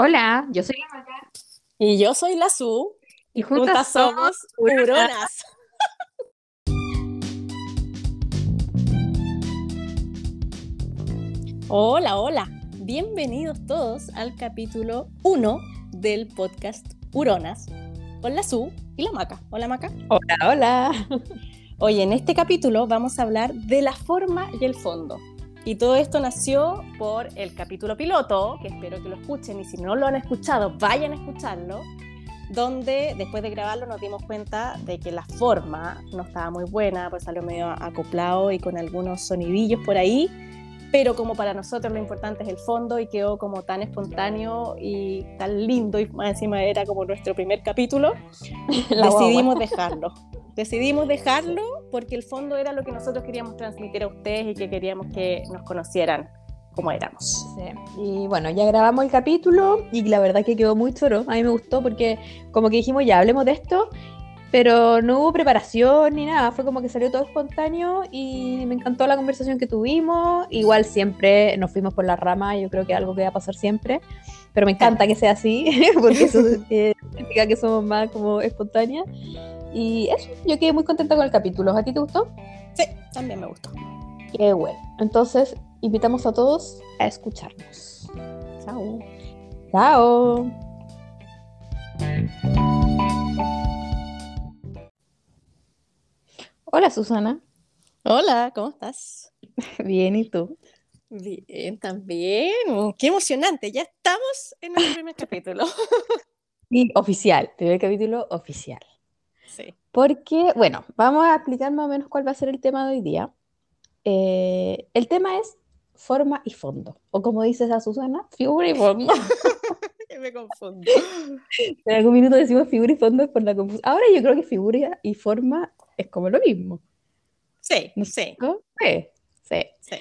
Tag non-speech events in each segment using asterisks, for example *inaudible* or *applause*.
Hola, yo soy la Maca. Y yo soy la Su. Y juntas, somos Huronas. *laughs* hola, hola. Bienvenidos todos al capítulo 1 del podcast Huronas con la Su y la Maca. Hola, Maca. Hola, hola. Hoy en este capítulo vamos a hablar de la forma y el fondo. Y todo esto nació por el capítulo piloto, que espero que lo escuchen y si no lo han escuchado, vayan a escucharlo, donde después de grabarlo nos dimos cuenta de que la forma no estaba muy buena, pues salió medio acoplado y con algunos sonidillos por ahí, pero como para nosotros lo importante es el fondo y quedó como tan espontáneo y tan lindo y más encima era como nuestro primer capítulo, *laughs* decidimos dejarlo decidimos dejarlo porque el fondo era lo que nosotros queríamos transmitir a ustedes y que queríamos que nos conocieran como éramos. Y bueno, ya grabamos el capítulo y la verdad que quedó muy choro. A mí me gustó porque como que dijimos ya hablemos de esto, pero no hubo preparación ni nada. Fue como que salió todo espontáneo y me encantó la conversación que tuvimos. Igual siempre nos fuimos por la rama, yo creo que es algo que va a pasar siempre. Pero me encanta que sea así, *laughs* porque eso *laughs* eh, significa que somos más como espontáneas. Y eso, yo quedé muy contenta con el capítulo. ¿A ti te gustó? Sí, también me gustó. Qué bueno. Entonces, invitamos a todos a escucharnos. Chao. Chao. Hola, Susana. Hola, ¿cómo estás? *laughs* Bien, ¿y tú? Bien, también. Oh, qué emocionante. Ya estamos en el primer *laughs* capítulo. Sí, oficial. Primer capítulo oficial. Porque, bueno, vamos a explicar más o menos cuál va a ser el tema de hoy día. Eh, el tema es forma y fondo, o como dices a Susana, figura y fondo. *laughs* me confundo. En algún minuto decimos figura y fondo por la confusión. Ahora yo creo que figura y forma es como lo mismo. Sí, sí. Sí, sí.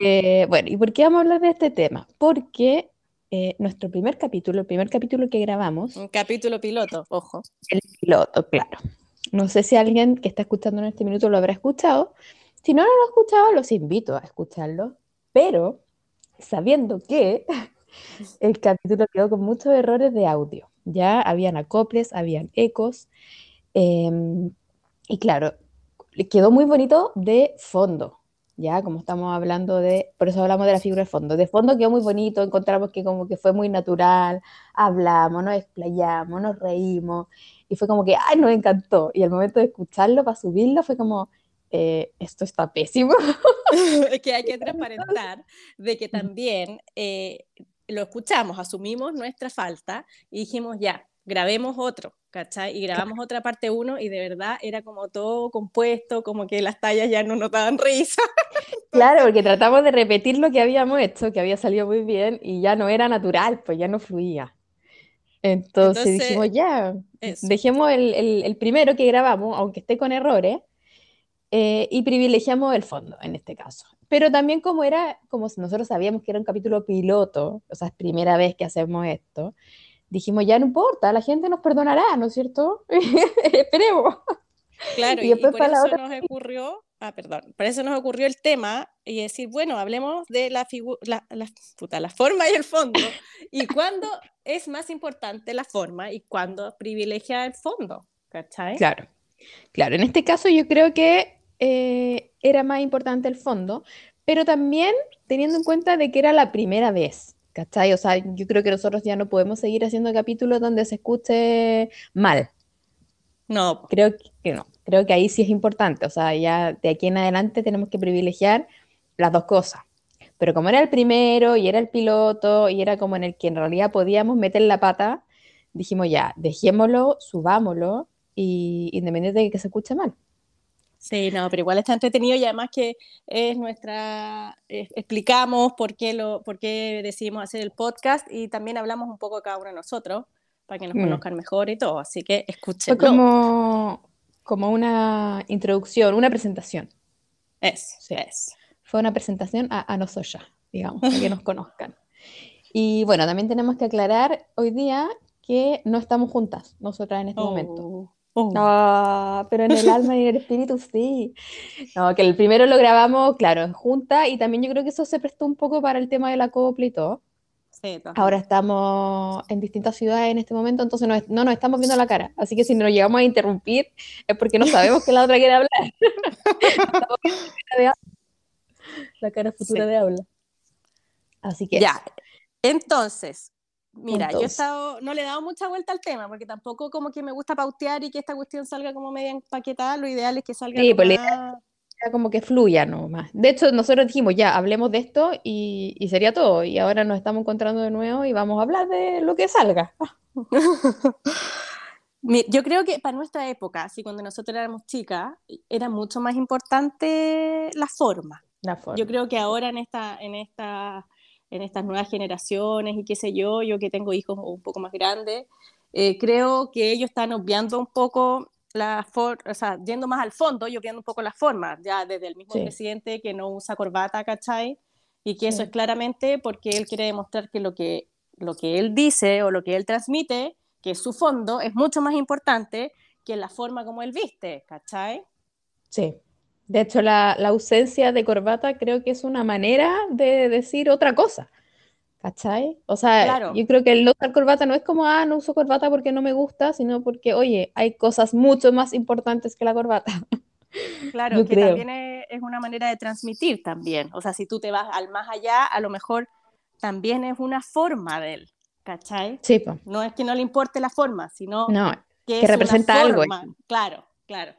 Eh, bueno, ¿y por qué vamos a hablar de este tema? Porque eh, nuestro primer capítulo, el primer capítulo que grabamos. Un capítulo piloto, ojo. El piloto, claro. No sé si alguien que está escuchando en este minuto lo habrá escuchado. Si no lo ha escuchado, los invito a escucharlo. Pero sabiendo que *laughs* el capítulo quedó con muchos errores de audio. Ya habían acoples, habían ecos. Em, y claro, quedó muy bonito de fondo ya como estamos hablando de, por eso hablamos de la figura de fondo. De fondo quedó muy bonito, encontramos que como que fue muy natural, hablamos, nos explayamos, nos reímos, y fue como que, ay, nos encantó. Y al momento de escucharlo, para subirlo, fue como, eh, esto está pésimo. *laughs* es que hay que transparentar de que también eh, lo escuchamos, asumimos nuestra falta y dijimos, ya, grabemos otro, ¿cachai? Y grabamos otra parte uno y de verdad era como todo compuesto, como que las tallas ya no notaban risa. *laughs* Claro, porque tratamos de repetir lo que habíamos hecho, que había salido muy bien y ya no era natural, pues ya no fluía. Entonces, dijimos, ya, dejemos el, primero que grabamos, aunque esté con errores, eh, y privilegiamos el fondo en este caso. Pero también como era, como nosotros sabíamos que era un capítulo piloto, o sea, es primera vez que hacemos esto, dijimos, ya no importa, la gente nos perdonará, ¿no es cierto? *laughs* Esperemos. Claro, y, por eso nos ocurrió, ah, perdón, por eso nos ocurrió el tema y decir, bueno, hablemos de la, la, la, puta, la forma y el fondo, y *laughs* cuándo es más importante la forma y cuándo privilegia el fondo, ¿cachai? Claro, claro, en este caso yo creo que eh, era más importante el fondo, pero también teniendo en cuenta de que era la primera vez, ¿Cachai? O sea, yo creo que nosotros ya no podemos seguir haciendo capítulos donde se escuche mal. No. Creo que no. Creo que ahí sí es importante. O sea, ya de aquí en adelante tenemos que privilegiar las dos cosas. Pero como era el primero y era el piloto y era como en el que en realidad podíamos meter la pata, dijimos ya, dejémoslo, subámoslo y independiente de que se escuche mal. Sí, no, pero igual está entretenido y además que es nuestra, explicamos por qué, lo, por qué decidimos hacer el podcast y también hablamos un poco cada uno de nosotros para que nos mm. conozcan mejor y todo, así que escuchen. Fue como, como una introducción, una presentación. Es, sí. es. Fue una presentación a, a nosotros, digamos, para que nos conozcan. *laughs* Y bueno, también tenemos que aclarar hoy día que no estamos juntas, nosotras en este momento. Oh. No, pero en el *laughs* alma y en el espíritu sí. No, que el primero lo grabamos, claro, en junta, y también yo creo que eso se prestó un poco para el tema de la copla y todo. Ahora estamos en distintas ciudades en este momento, entonces no, no, nos estamos viendo la cara. Así que si nos llegamos a interrumpir es porque no sabemos que la otra quiere hablar. *laughs* la cara futura de habla. Así que. Ya. Entonces, mira, yo he estado, no le he dado mucha vuelta al tema, porque tampoco como que me gusta pautear y que esta cuestión salga como media empaquetada. Lo ideal es que salga. Sí, pues como que fluya nomás. De hecho, nosotros dijimos, ya, hablemos de esto y, y, sería todo. Y ahora nos estamos encontrando de nuevo y vamos a hablar de lo que salga. *laughs* *laughs* Yo creo que para nuestra época, así cuando nosotros éramos chicas, era mucho más importante la forma. La forma. Yo creo que ahora en, esta, en, esta, en estas nuevas generaciones y qué sé yo, yo que tengo hijos un poco más grandes, eh, creo que ellos están obviando un poco la o sea, yendo más al fondo y obviando un poco las formas, ya desde el mismo presidente que no usa corbata, ¿cachai? Y que eso es claramente porque él quiere demostrar que lo, que lo que él dice o lo que él transmite, que es su fondo, es mucho más importante que la forma como él viste, ¿cachai? Sí. De hecho, la, la ausencia de corbata creo que es una manera de decir otra cosa. ¿Cachai? O sea, yo creo que el no usar corbata no es como, ah, no uso corbata porque no me gusta, sino porque, oye, hay cosas mucho más importantes que la corbata. *laughs* Claro, que también es, una manera de transmitir también. O sea, si tú te vas al más allá, a lo mejor también es una forma de él, ¿cachai? Sí, pues. No es que no le importe la forma, sino que, representa algo. Claro, claro.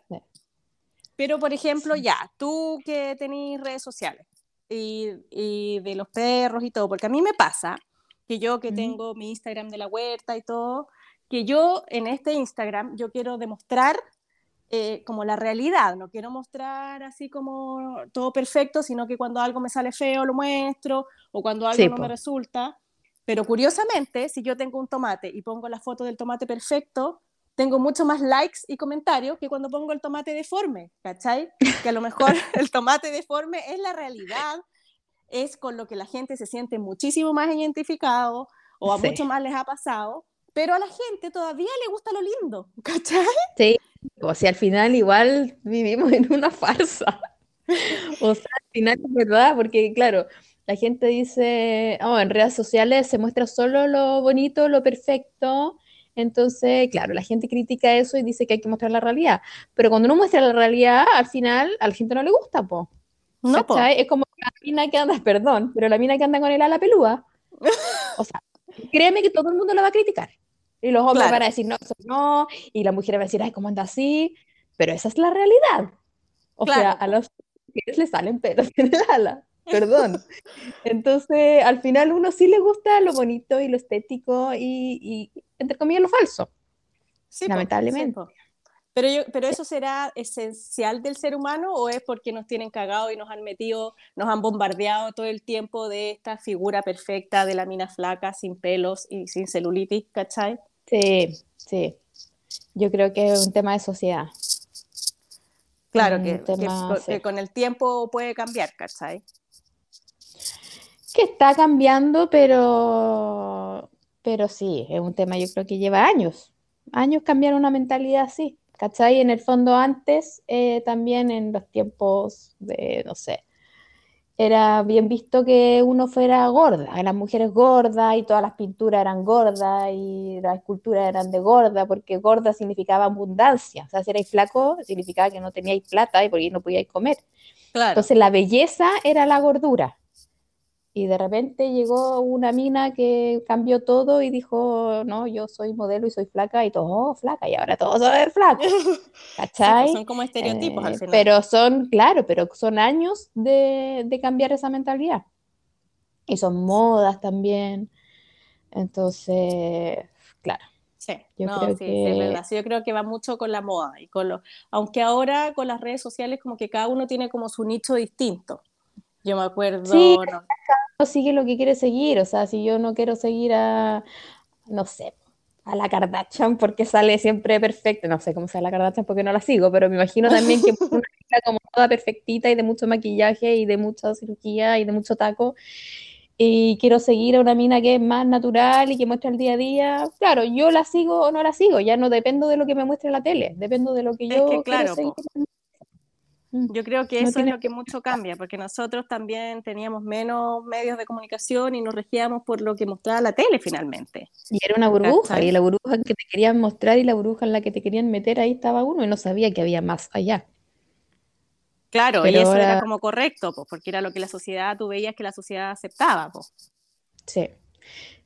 Pero, por ejemplo, ya, tú que tenés redes sociales, y, de los perros y todo, porque a mí me pasa que yo que tengo mi Instagram de la huerta y todo, que yo en este Instagram yo quiero demostrar eh, como la realidad, no quiero mostrar así como todo perfecto, sino que cuando algo me sale feo lo muestro o cuando algo no me resulta. Pero curiosamente, si yo tengo un tomate y pongo la foto del tomate perfecto, tengo mucho más likes y comentarios que cuando pongo el tomate deforme, ¿cachai? Que a lo mejor *laughs* el tomate deforme es la realidad, es con lo que la gente se siente muchísimo más identificado o a mucho más les ha pasado, pero a la gente todavía le gusta lo lindo, ¿cachai? Sí, o sea, al final igual vivimos en una farsa. O sea, al final es verdad, porque claro, la gente dice, oh, en redes sociales se muestra solo lo bonito, lo perfecto, entonces, claro, la gente critica eso y dice que hay que mostrar la realidad. Pero cuando uno muestra la realidad, al final a la gente no le gusta, po. No, po. Es como la mina que anda, *laughs* perdón, pero la mina que anda con el ala pelúa. *laughs* O sea, créeme que todo el mundo la va a criticar. Y los hombres van a decir, no, eso no. Y la mujer va a decir, ay, ¿cómo anda así? Pero esa es la realidad. O sea, a los mujeres le salen pelos en el ala perdón. Entonces, al final uno sí le gusta lo bonito y lo estético y, entre comillas, lo falso. Sí, lamentablemente. pero, yo, pero eso será esencial del ser humano o es porque nos tienen cagado y nos han metido, nos han bombardeado todo el tiempo de esta figura perfecta de la mina flaca, sin pelos y sin celulitis, ¿cachai? Sí, sí. Yo creo que es un tema de sociedad. Claro, que, que, con el tiempo puede cambiar, ¿cachai? Que está cambiando, pero, pero sí, es un tema yo creo que lleva años, años cambiar una mentalidad así, ¿cachai? En el fondo antes, eh, también en los tiempos de, no sé, era bien visto que uno fuera gorda, las mujeres gordas y todas las pinturas eran gordas y las esculturas eran de gorda, porque gorda significaba abundancia, o sea, si erais flaco significaba que no teníais plata y porque no podíais comer. Entonces la belleza era la gordura, y de repente llegó una mina que cambió todo y dijo, no, yo soy modelo y soy flaca y todo, oh, flaca, y ahora todos son flacos. *laughs* ¿Cachai? Pues son como estereotipos al eh, final. Pero son, claro, pero son años de, de cambiar esa mentalidad. Y son modas también. Entonces, claro. Sí, yo creo que... es verdad. Sí, yo creo que va mucho con la moda y con lo... aunque ahora con las redes sociales como que cada uno tiene como su nicho distinto. Yo me acuerdo. Sí, no. sigue lo que quiere seguir. O sea, si yo no quiero seguir a, no sé, a la Kardashian porque sale siempre perfecta. No sé cómo sea la Kardashian porque no la sigo, pero me imagino también que *laughs* una chica como toda perfectita y de mucho maquillaje y de mucha cirugía y de mucho taco. Y quiero seguir a una mina que es más natural y que muestra el día a día. Claro, yo la sigo o no la sigo. Ya no dependo de lo que me muestre la tele. Dependo de lo que yo claro, quiero seguir. Mm. Yo creo que eso es lo que mucho cambia, porque nosotros también teníamos menos medios de comunicación y nos regíamos por lo que mostraba la tele finalmente. Y era una burbuja, y la burbuja que te querían mostrar y la burbuja en la que te querían meter, ahí estaba uno y no sabía que había más allá. Claro, y eso era como correcto, pues, porque era lo que la sociedad, tú veías que la sociedad aceptaba. Pues. Sí.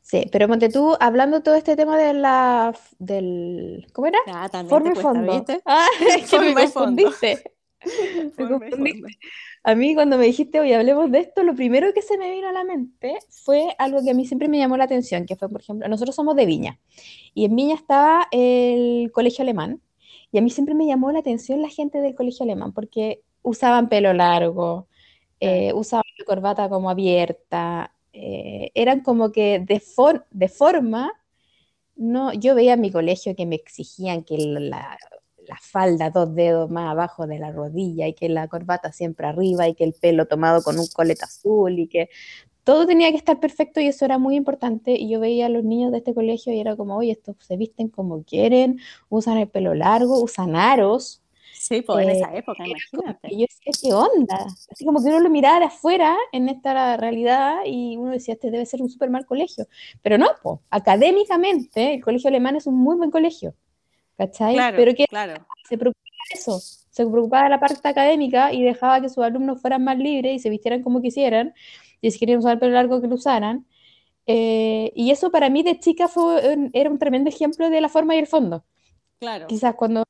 Sí, pero Monte tú, hablando todo este tema de la, del, ¿cómo era? Ah, también fondo. Ah, *laughs* es que me confundiste. *laughs* A mí cuando me dijiste, oye, hablemos de esto, lo primero que se me vino a la mente fue algo que a mí siempre me llamó la atención, que fue, por ejemplo, nosotros somos de Viña, y en Viña estaba el colegio alemán, y a mí siempre me llamó la atención la gente del colegio alemán, porque usaban pelo largo, eh, usaban la corbata como abierta, eh, eran como que de, de forma, no, yo veía en mi colegio que me exigían que la la falda dos dedos más abajo de la rodilla y que la corbata siempre arriba y que el pelo tomado con un coleta azul y que todo tenía que estar perfecto y eso era muy importante y yo veía a los niños de este colegio y era como, oye, estos se visten como quieren, usan el pelo largo, usan aros. Sí, pues en esa eh, época, imagínate. Y yo decía, ¿qué onda? Así como que uno lo miraba de afuera en esta realidad y uno decía, este debe ser un súper mal colegio. Pero no, pues, académicamente el colegio alemán es un muy buen colegio. ¿Cachai? Pero que se preocupaba de eso, se preocupaba de la parte académica y dejaba que sus alumnos fueran más libres y se vistieran como quisieran, y si querían usar el pelo largo que lo usaran. Eh, y eso para mí de chica fue, era un tremendo ejemplo de la forma y el fondo. Claro. Quizás cuando,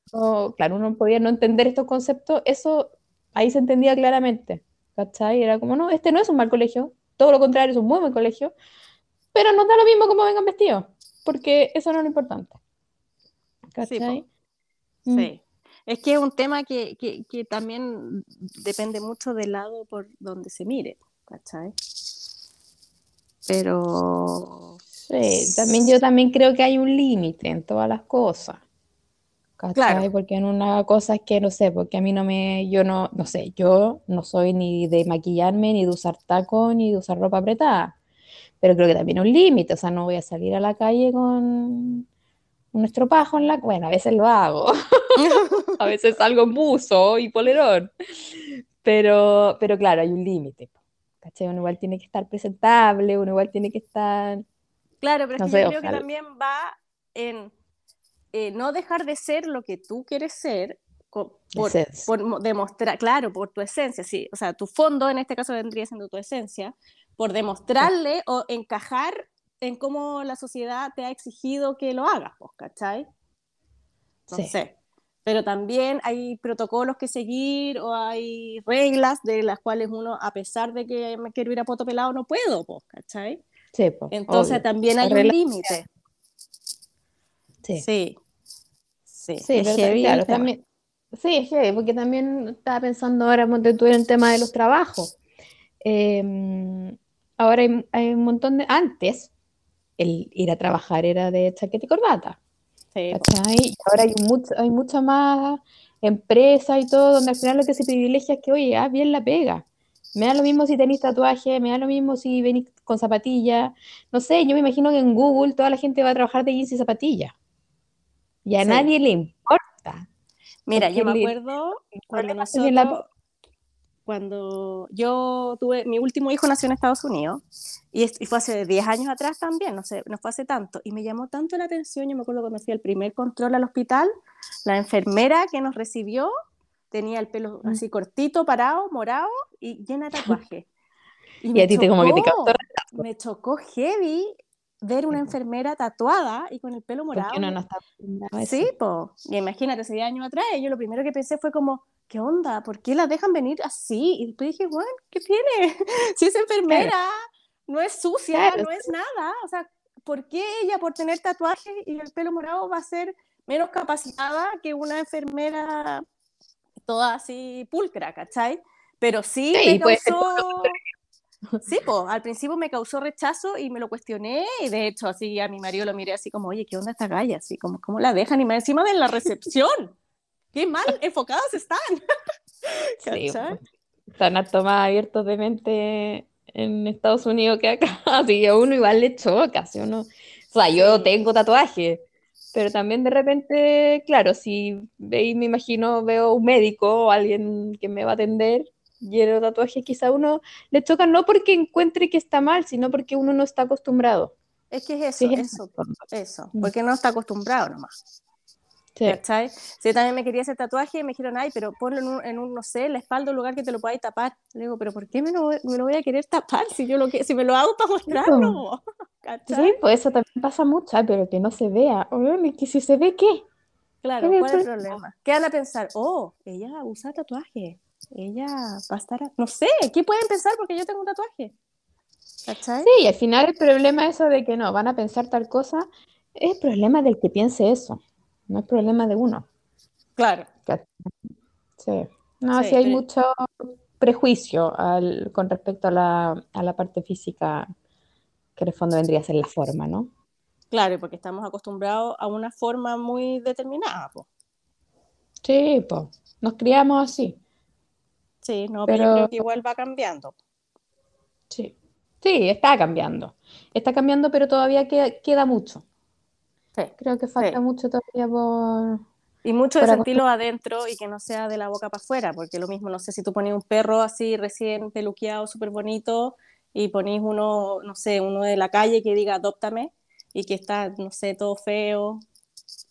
claro, uno podía no entender estos conceptos, eso ahí se entendía claramente, ¿cachai? Era como, no, este no es un mal colegio, todo lo contrario, es un muy buen colegio, pero no da lo mismo como vengan vestidos, porque eso no es lo importante. Sí, mm. sí. Es que es un tema que, que, también depende mucho del lado por donde se mire, ¿cachai? Pero... Sí, también yo también creo que hay un límite en todas las cosas. ¿cachai? Claro. Porque en una cosa es que, no sé, porque a mí no me, yo no, no sé, yo no soy ni de maquillarme, ni de usar tacos, ni de usar ropa apretada. Pero creo que también hay un límite, o sea, no voy a salir a la calle con nuestro pajo en la... Bueno, a veces lo hago. *laughs* a veces salgo en buzo y polerón. Pero, pero claro, hay un límite. ¿Cachai? Uno igual tiene que estar presentable, uno igual tiene que estar... Claro, pero es que yo creo que también va en eh, no dejar de ser lo que tú quieres ser por, por, demostrar, claro, por tu esencia, sí, o sea, tu fondo en este caso vendría siendo tu esencia, por demostrarle o encajar en cómo la sociedad te ha exigido que lo hagas, pues, ¿cachai? No sé. Pero también hay protocolos que seguir o hay reglas de las cuales uno, a pesar de que me quiero ir a poto pelado, no puedo, pues, ¿cachai? Sí, pues, Entonces también hay un límite. Sí. Sí. Sí, es claro, también, sí, es heavy, porque también estaba pensando ahora, tú en el tema de los trabajos. Em, ahora hay, hay, un montón de. Antes, el ir a trabajar era de chaqueta y corbata. Sí. Y ahora hay, mucho, hay mucha más empresas y todo, donde al final lo que se privilegia es que, oye, haz bien la pega. Me da lo mismo si tenéis tatuaje, me da lo mismo si venís con zapatillas. No sé, yo me imagino que en Google toda la gente va a trabajar de jeans y zapatillas. Y a nadie le importa. Mira, yo me acuerdo cuando nosotros, cuando yo tuve, mi último hijo nació en Estados Unidos y, fue hace 10 años atrás también, no sé, no fue hace tanto, y me llamó tanto la atención, yo me acuerdo cuando fui al primer control al hospital, la enfermera que nos recibió tenía el pelo mm. así cortito, parado, morado y llena de tatuajes. *laughs* Y, a ti te como que te captó Me chocó heavy ver una enfermera tatuada y con el pelo morado. No, no está sí, pues, imagínate, hace 10 años atrás, yo lo primero que pensé fue como, ¿qué onda? ¿Por qué la dejan venir así? Y después dije, bueno, ¿qué tiene? *laughs* si es enfermera, no es sucia, no es nada. O sea, ¿por qué ella por tener tatuajes y el pelo morado va a ser menos capacitada que una enfermera toda así pulcra, ¿cachai? Pero sí, me causó... Sí, pues, al principio me causó rechazo y me lo cuestioné y de hecho así a mi marido lo miré así como, oye, ¿qué onda esta galla? Así como, ¿cómo la dejan? Y me encima de la recepción qué mal enfocados están. *laughs* sí, pues, están a tomar abiertos de mente en Estados Unidos que acá, *laughs* así que a uno igual le choca, ¿sí? uno, o sea, yo tengo tatuaje, Pero también de repente, claro, si veis, me imagino, veo un médico o alguien que me va a atender lleno de tatuajes, quizá uno le toca no porque encuentre que está mal, sino porque uno no está acostumbrado. Es que es eso, eso, eso, mm. porque no está acostumbrado nomás. Sí. ¿Cachai? Si yo también me quería hacer tatuaje y me dijeron, ay, pero ponlo en un, en un no sé, la espalda, un lugar que te lo podáis tapar. Le digo, pero ¿por qué me lo, me lo voy a querer tapar si yo lo que, si me lo hago para mostrarlo? *laughs* Sí, pues eso también pasa mucho, pero que no se vea. que si se ve, ¿qué? Claro, ¿cuál es el problema? ¿Qué van a pensar? Oh, ella usa tatuaje. Ella va a estar. No sé, ¿qué pueden pensar porque yo tengo un tatuaje? ¿Cachai? Sí, y al final el problema eso de que no, van a pensar tal cosa, es el problema del que piense eso, no es problema de uno. Claro. Sí. No, sí, hay mucho prejuicio con respecto a la, a la parte física que en el fondo vendría a ser la forma, ¿no? Claro, porque estamos acostumbrados a una forma muy determinada, pues. Sí, pues, nos criamos así. Sí, no, pero, yo creo que igual va cambiando. Sí, sí, está cambiando. Está cambiando, pero todavía queda, mucho. Sí. Creo que falta mucho todavía por... Y mucho de sentirlo adentro y que no sea de la boca para afuera, porque lo mismo, no sé si tú pones un perro así recién peluqueado, súper bonito, y ponéis uno, no sé, uno de la calle que diga adóptame y que está, no sé, todo feo,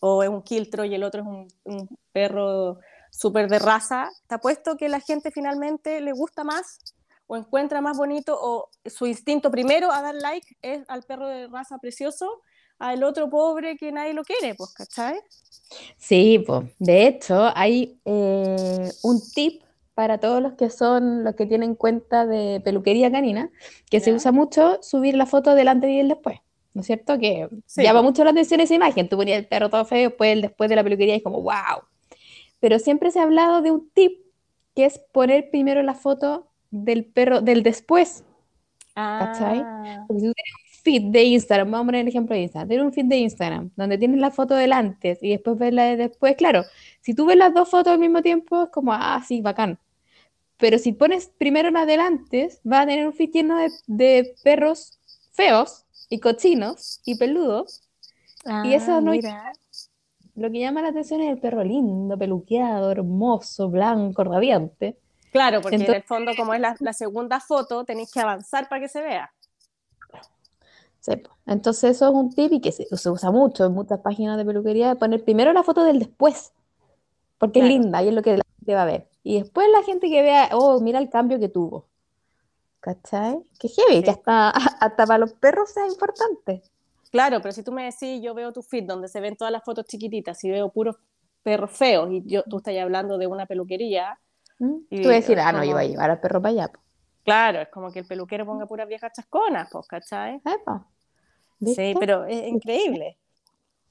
o es un quiltro y el otro es un, perro súper de raza, está puesto que la gente finalmente le gusta más o encuentra más bonito o su instinto primero a dar like es al perro de raza precioso, al otro pobre que nadie lo quiere, pues, ¿cachai? Sí, pues, de hecho hay eh, un tip para todos los que son los que tienen cuenta de peluquería canina, que se usa mucho subir la foto del antes y el después. ¿No es cierto? Que llama mucho la atención esa imagen. Tú ponías el perro todo feo, después el después de la peluquería y es como, wow. Pero siempre se ha hablado de un tip que es poner primero la foto del perro del después. ¿Cachai? Ah. si tú tienes feed de Instagram, vamos a poner el ejemplo de Instagram, tienes un feed de Instagram donde tienes la foto del antes y después ves la de después, claro, si tú ves las dos fotos al mismo tiempo es como, ah, sí, bacán. Pero si pones primero en adelante, va a tener un feed lleno de, perros feos y cochinos y peludos. y eso ah, no mira. Lo que llama la atención es el perro lindo, peluqueado, hermoso, blanco, radiante. Claro, porque en el fondo, como es la, segunda foto, tenéis que avanzar para que se vea. Sí, entonces eso es un tip y que se, usa mucho en muchas páginas de peluquería, de poner primero la foto del después, porque es linda y es lo que la gente va a ver. Y después la gente que vea, oh, mira el cambio que tuvo. ¿Cachai? Que heavy, que hasta, *laughs* hasta para los perros sea importante. Claro, pero si tú me decís, yo veo tu feed donde se ven todas las fotos chiquititas y veo puros perros feos y yo, tú estás hablando de una peluquería. ¿Mm? Y, tú decir, ah, no, yo voy a llevar al perro para allá. Claro, es como que el peluquero ponga puras viejas chasconas, pues, ¿cachai? Sí, pero es increíble.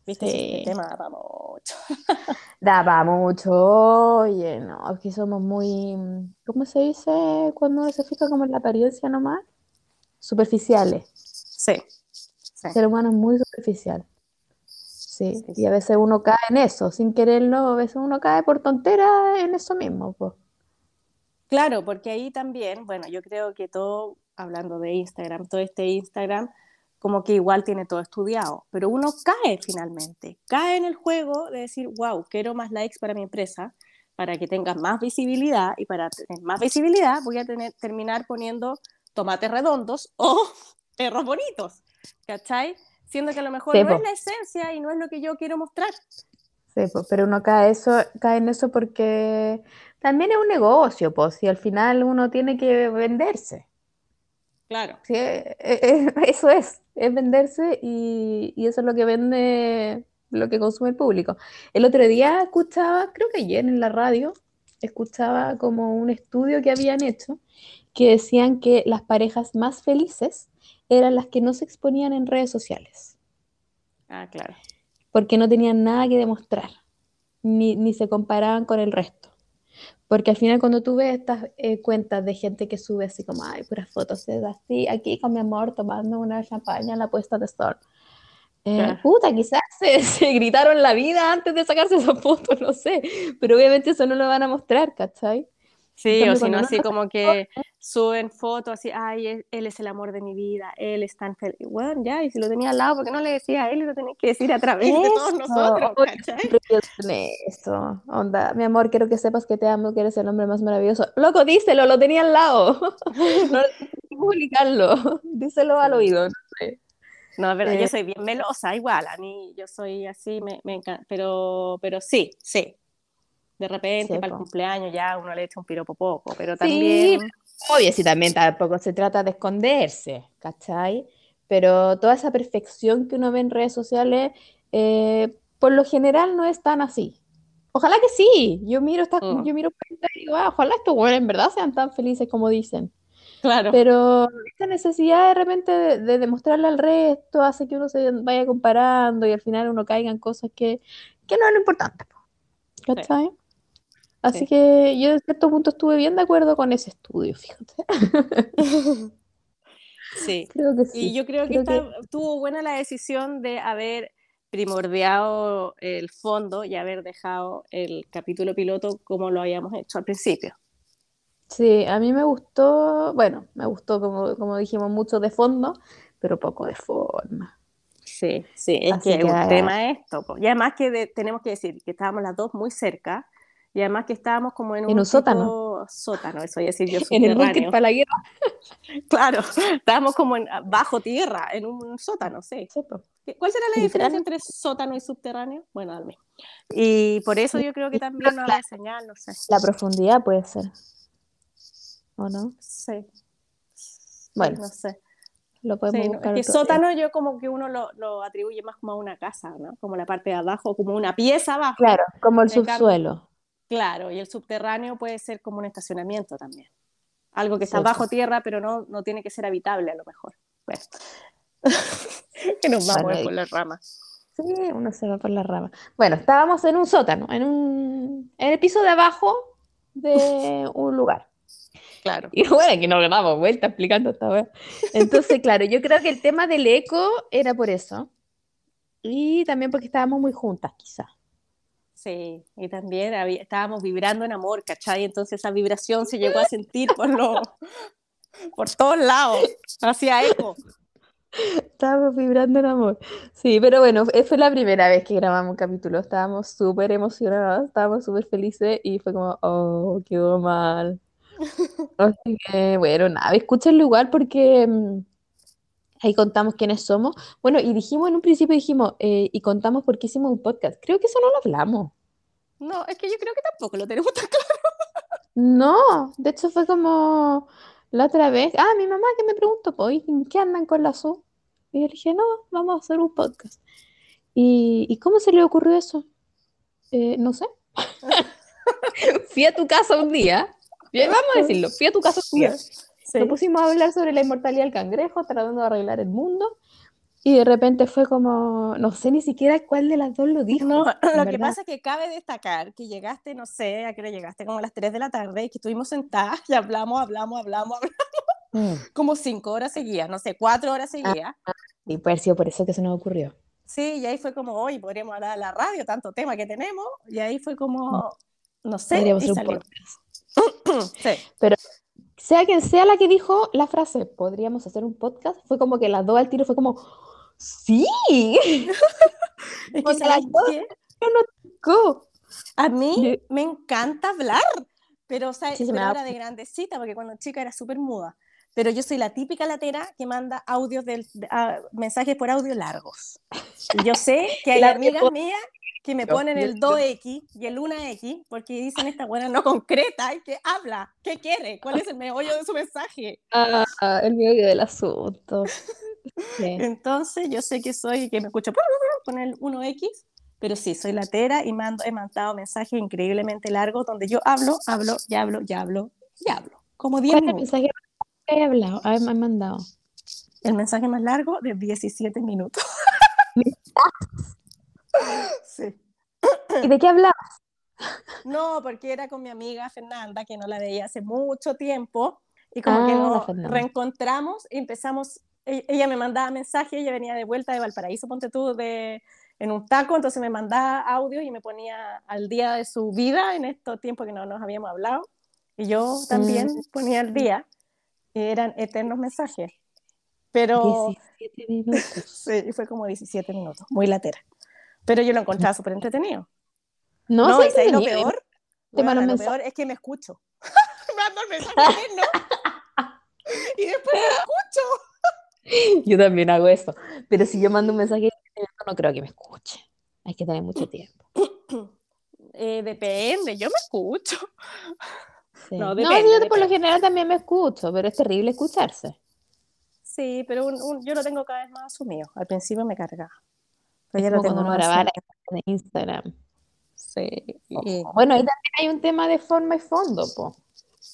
¿Viste? Sí. Este tema daba mucho. *laughs* daba mucho, oye, no, aquí somos muy, ¿cómo se dice cuando uno se fija como en la apariencia nomás? Superficiales. Sí. El ser humano es muy superficial. Sí, y a veces uno cae en eso, sin quererlo, a veces uno cae por tontera en eso mismo. Pues. Claro, porque ahí también, bueno, yo creo que todo, hablando de Instagram, todo este Instagram, como que igual tiene todo estudiado, pero uno cae finalmente, cae en el juego de decir, wow, quiero más likes para mi empresa, para que tenga más visibilidad y para tener más visibilidad voy a tener, terminar poniendo tomates redondos o *laughs* perros bonitos, ¿cachai? Siendo que a lo mejor no es la esencia y no es lo que yo quiero mostrar. Sí, pero uno cae, eso, cae en eso porque también es un negocio, pues, y al final uno tiene que venderse. Claro. Sí, e, e, *laughs* eso es, es venderse y, eso es lo que vende, lo que consume el público. El otro día escuchaba, creo que ayer en la radio, escuchaba como un estudio que habían hecho que decían que las parejas más felices eran las que no se exponían en redes sociales. Ah, claro. Porque no tenían nada que demostrar, ni, ni se comparaban con el resto. Porque al final cuando tú ves estas eh, cuentas de gente que sube así como, ay, puras fotos de así, aquí con mi amor tomando una champaña en la puesta de sol. Eh, puta, quizás *laughs* se, gritaron la vida antes de sacarse esas fotos, no sé, pero obviamente eso no lo van a mostrar, ¿cachai? Sí, o si no, así como que suben fotos así, ay, él, él es el amor de mi vida, él es tan feliz. Bueno, ya, y si lo tenía al lado, ¿por qué no le decía a él y lo tenía que decir a *laughs* través de todos nosotros? *laughs* ¿cachai? Eso, onda, mi amor, quiero que sepas que te amo, que eres el hombre más maravilloso. Loco, díselo, lo tenía al lado. *laughs* No publicarlo, díselo al Sí. oído. no sé. No, verdad, Eh, yo soy bien melosa, igual, a mí yo soy así, me, me encanta, pero, pero sí, sí. De repente, Sí, para el cumpleaños ya uno le echa un piropo poco, pero Sí, también, obvio, sí, también tampoco se trata de esconderse, ¿cachai? Pero toda esa perfección que uno ve en redes sociales, eh, por lo general no es tan así. Ojalá que sí. Yo miro estas, Mm. yo miro cuentas y digo, ah, ojalá estos buenos en verdad sean tan felices como dicen. claro, Pero esta necesidad de repente de, de demostrarle al resto hace que uno se vaya comparando y al final uno caiga en cosas que, que no es lo importante, po, ¿cachai? Así Sí. que yo en cierto punto estuve bien de acuerdo con ese estudio, fíjate. *laughs* sí. Creo que Y sí. yo creo que, está- estuvo buena la decisión de haber primordiado el fondo y haber dejado el capítulo piloto como lo habíamos hecho al principio. Sí, a mí me gustó, bueno, me gustó como, como dijimos mucho de fondo, pero poco de forma. Sí, sí, es Así que es un que- tema esto. Y además que de- tenemos que decir que estábamos las dos muy cerca y además que estábamos como en un, En un sótano. sótano, eso voy a decir yo, *laughs* En el búnker para la guerra. Claro, estábamos como en, bajo tierra, en un sótano, sí. Sí, po. ¿Qué- ¿Cuál será la diferencia entre sótano y subterráneo? Bueno, al. Y por eso yo creo que también no había señal, no sé. La profundidad puede ser. ¿O no? Sí. Bueno, no sé. lo podemos Sí, no, buscar es que otro día. sótano yo como que uno lo, lo atribuye más como a una casa, ¿no? Como la parte de abajo, como una pieza abajo. Claro, como el En cambio- subsuelo. Claro, y el subterráneo puede ser como un estacionamiento también. Algo que está bajo tierra, pero no, no tiene que ser habitable a lo mejor. Bueno. *laughs* que nos vamos por las ramas. Sí, uno se va por la rama. Bueno, estábamos en un sótano, en un, en el piso de abajo de *laughs* un lugar. Claro. Y bueno, que nos damos vuelta explicando esta wea. Entonces, claro, yo creo que el tema del eco era por eso. Y también porque estábamos muy juntas, quizás. Sí, y también había- estábamos vibrando en amor, ¿cachai? Entonces esa vibración se llegó a sentir por, lo, por todos lados, hacía eco. Estábamos vibrando en amor. Sí, pero bueno, fue fue la primera vez que grabamos un capítulo. Estábamos súper emocionadas, estábamos súper felices y fue como, oh, quedó mal. *laughs* Así que, bueno, nada, escúchenlo igual porque mm, ahí contamos quiénes somos. Bueno, y dijimos en un principio, dijimos, eh, y contamos por qué hicimos un podcast. Creo que eso no lo hablamos. No, es que yo creo que tampoco lo tenemos tan claro. No, de hecho fue como la otra vez. Ah, mi mamá que me preguntó, pues, ¿y ¿qué andan con la SU? Y yo le dije, no, vamos a hacer un podcast. ¿Y, ¿y cómo se le ocurrió eso? Eh, no sé. *laughs* Fui a tu casa un día. *laughs* Vamos a decirlo, fui a tu casa un día. Sí. Nos pusimos a hablar sobre la inmortalidad del cangrejo, tratando de arreglar el mundo. Y de repente fue como, no sé ni siquiera cuál de las dos lo dijo. No, *laughs* lo que pasa es que cabe destacar que llegaste, no sé, a qué hora llegaste, como a las 3 de la tarde, y que estuvimos sentadas y hablamos, hablamos, hablamos, hablamos, Mm, *laughs* como 5 horas seguidas, no sé, 4 horas seguidas. Y puede haber sido por eso que se nos ocurrió. Sí, y ahí fue como, hoy podríamos hablar de la radio, tanto tema que tenemos, y ahí fue como, no sé, Podríamos y hacer un salió. *clears throat* Sí, sea quien sea la que dijo la frase, podríamos hacer un podcast, fue como que las dos al tiro fue como, sí, *laughs* es go. A mí me encanta hablar, pero, o sea, Sí, pero ahora de grandecita, porque cuando chica era súper muda. Pero yo soy la típica latera que manda audios del, de- ah, mensajes por audio largos. Y yo sé que hay amigas mías que me ponen el 2X y el 1X porque dicen esta buena no concreta y que habla, ¿qué quiere? ¿Cuál es el meollo de su mensaje? Ah, el medio del asunto. Sí. Entonces yo sé que soy, que me escucho con el 1X, pero sí, soy latera y mando, he mandado mensajes increíblemente largos donde yo hablo, hablo, y hablo, y hablo, y hablo. Como 10 ¿Cuál he hablado? A ver, me han mandado. El mensaje más largo de 17 minutos. *laughs* sí. ¿Y de qué hablaba? No, porque era con mi amiga Fernanda, que no la veía hace mucho tiempo, y como Ah, que la nos Fernanda. reencontramos y empezamos, e- ella me mandaba mensajes, ella venía de vuelta de Valparaíso, ponte tú, de, en un taco, entonces me mandaba audio y me ponía al día de su vida en estos tiempos que no nos habíamos hablado, y yo también Mm. ponía al día, eran eternos mensajes. Pero 17 minutos. *laughs* sí, fue como 17 minutos, muy latera. Pero yo lo encontraba súper entretenido. No, No, ¿sabes lo peor? Te un lo mensaje. peor es que me escucho. *laughs* me mando el mensaje eterno. *laughs* y después me escucho. Yo también hago eso. Pero si yo mando un mensaje, no creo que me escuche. Hay que tener mucho tiempo. *coughs* Eh, depende, yo me escucho. Sí. No, depende, yo por lo general también me escucho, pero es terrible escucharse. Sí, pero un- un- yo lo tengo cada vez más asumido. Al principio me cargaba. Pero ya lo tengo cuando uno más grabara en Instagram. Sí. y- Bueno, ahí también hay un tema de forma y fondo, po.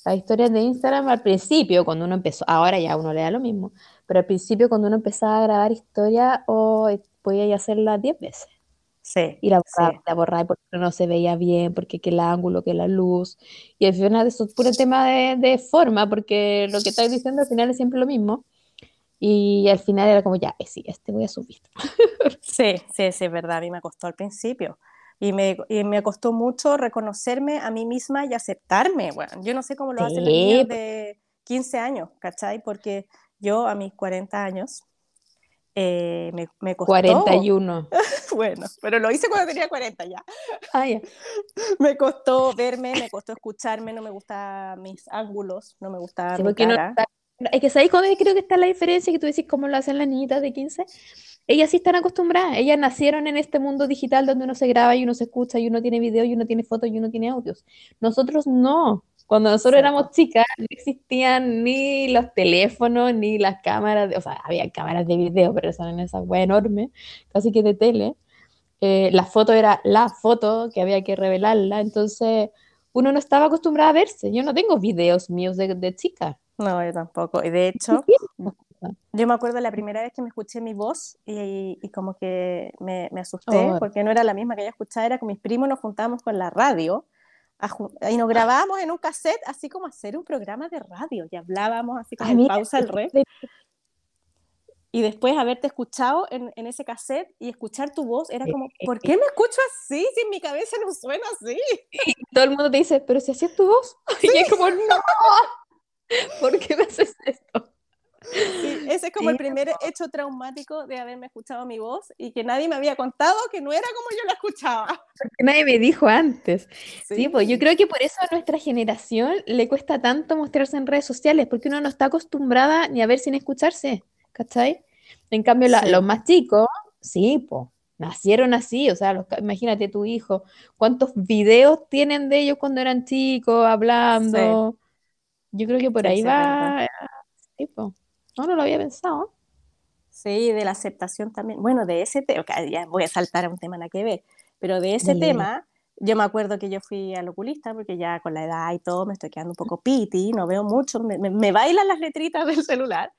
Las historias de Instagram al principio, cuando uno empezó, ahora ya uno le da lo mismo, pero al principio cuando uno empezaba a grabar historias, o podía ya hacerlas 10 veces. Sí, Y la sí. borraba, la borraba porque no se veía bien, porque que el ángulo, que la luz. Y al final eso es puro tema de, de forma, porque lo que estás diciendo al final es siempre lo mismo. Y al final era como, ya, eh, sí, este voy a subir. *laughs* Sí, sí, sí, es verdad, a mí me costó al principio. Y me, y me costó mucho reconocerme a mí misma y aceptarme. Bueno, yo no sé cómo lo hacen los Sí, niños pues. de 15 años, ¿cachai? Porque yo a mis 40 años eh, me, me costó. 41. *laughs* Bueno, pero lo hice cuando tenía 40 ya. Ah. *laughs* Me costó verme, me costó escucharme, no me gustan mis ángulos, no me gusta Sí, mi porque uno cara. está- Es que ¿sabéis cuándo creo que está la diferencia que tú decís cómo lo hacen las niñitas de 15? Ellas sí están acostumbradas, ellas nacieron en este mundo digital donde uno se graba y uno se escucha y uno tiene video y uno tiene fotos y uno tiene audios. Nosotros no. Cuando nosotros éramos chicas no existían ni los teléfonos ni las cámaras, de- o sea, había cámaras de video, pero eran esas weas enormes, casi que de tele. Eh, la foto era la foto que había que revelarla, entonces uno no estaba acostumbrada a verse. Yo no tengo videos míos de, de chica. No, yo tampoco. Y de hecho, Sí, yo me acuerdo la primera vez que me escuché mi voz y, y como que me, me asusté Oh. porque no era la misma que yo escuchaba, era con mis primos, nos juntábamos con la radio y nos grabábamos en un cassette, así como hacer un programa de radio y hablábamos así como en pausa el rey. Y después haberte escuchado en, en ese cassette y escuchar tu voz, era como, *laughs* ¿por qué me escucho así si en mi cabeza no suena así? todo el mundo te dice, pero si así es tu voz. *laughs* Y es como, no, *laughs* ¿por qué me haces esto? Sí, ese es como el primer hecho traumático de haberme escuchado mi voz y que nadie me había contado que no era como yo la escuchaba. Porque nadie me dijo antes. Sí, pues yo creo que por eso a nuestra generación le cuesta tanto mostrarse en redes sociales, porque uno no está acostumbrada ni a ver sin escucharse, ¿cachai? En cambio, la- los más chicos, sí, pues, nacieron así, o sea, los imagínate tu hijo, cuántos videos tienen de ellos cuando eran chicos, hablando. Yo creo que por ahí sí, va, sí, po. No, no lo había pensado. Sí, de la aceptación también. Bueno, de ese tema, ya voy a saltar a un tema nada que ver, pero de ese tema, yo me acuerdo que yo fui al oculista porque ya con la edad y todo me estoy quedando un poco piti, no veo mucho, me, me- me bailan las letritas *laughs* del celular.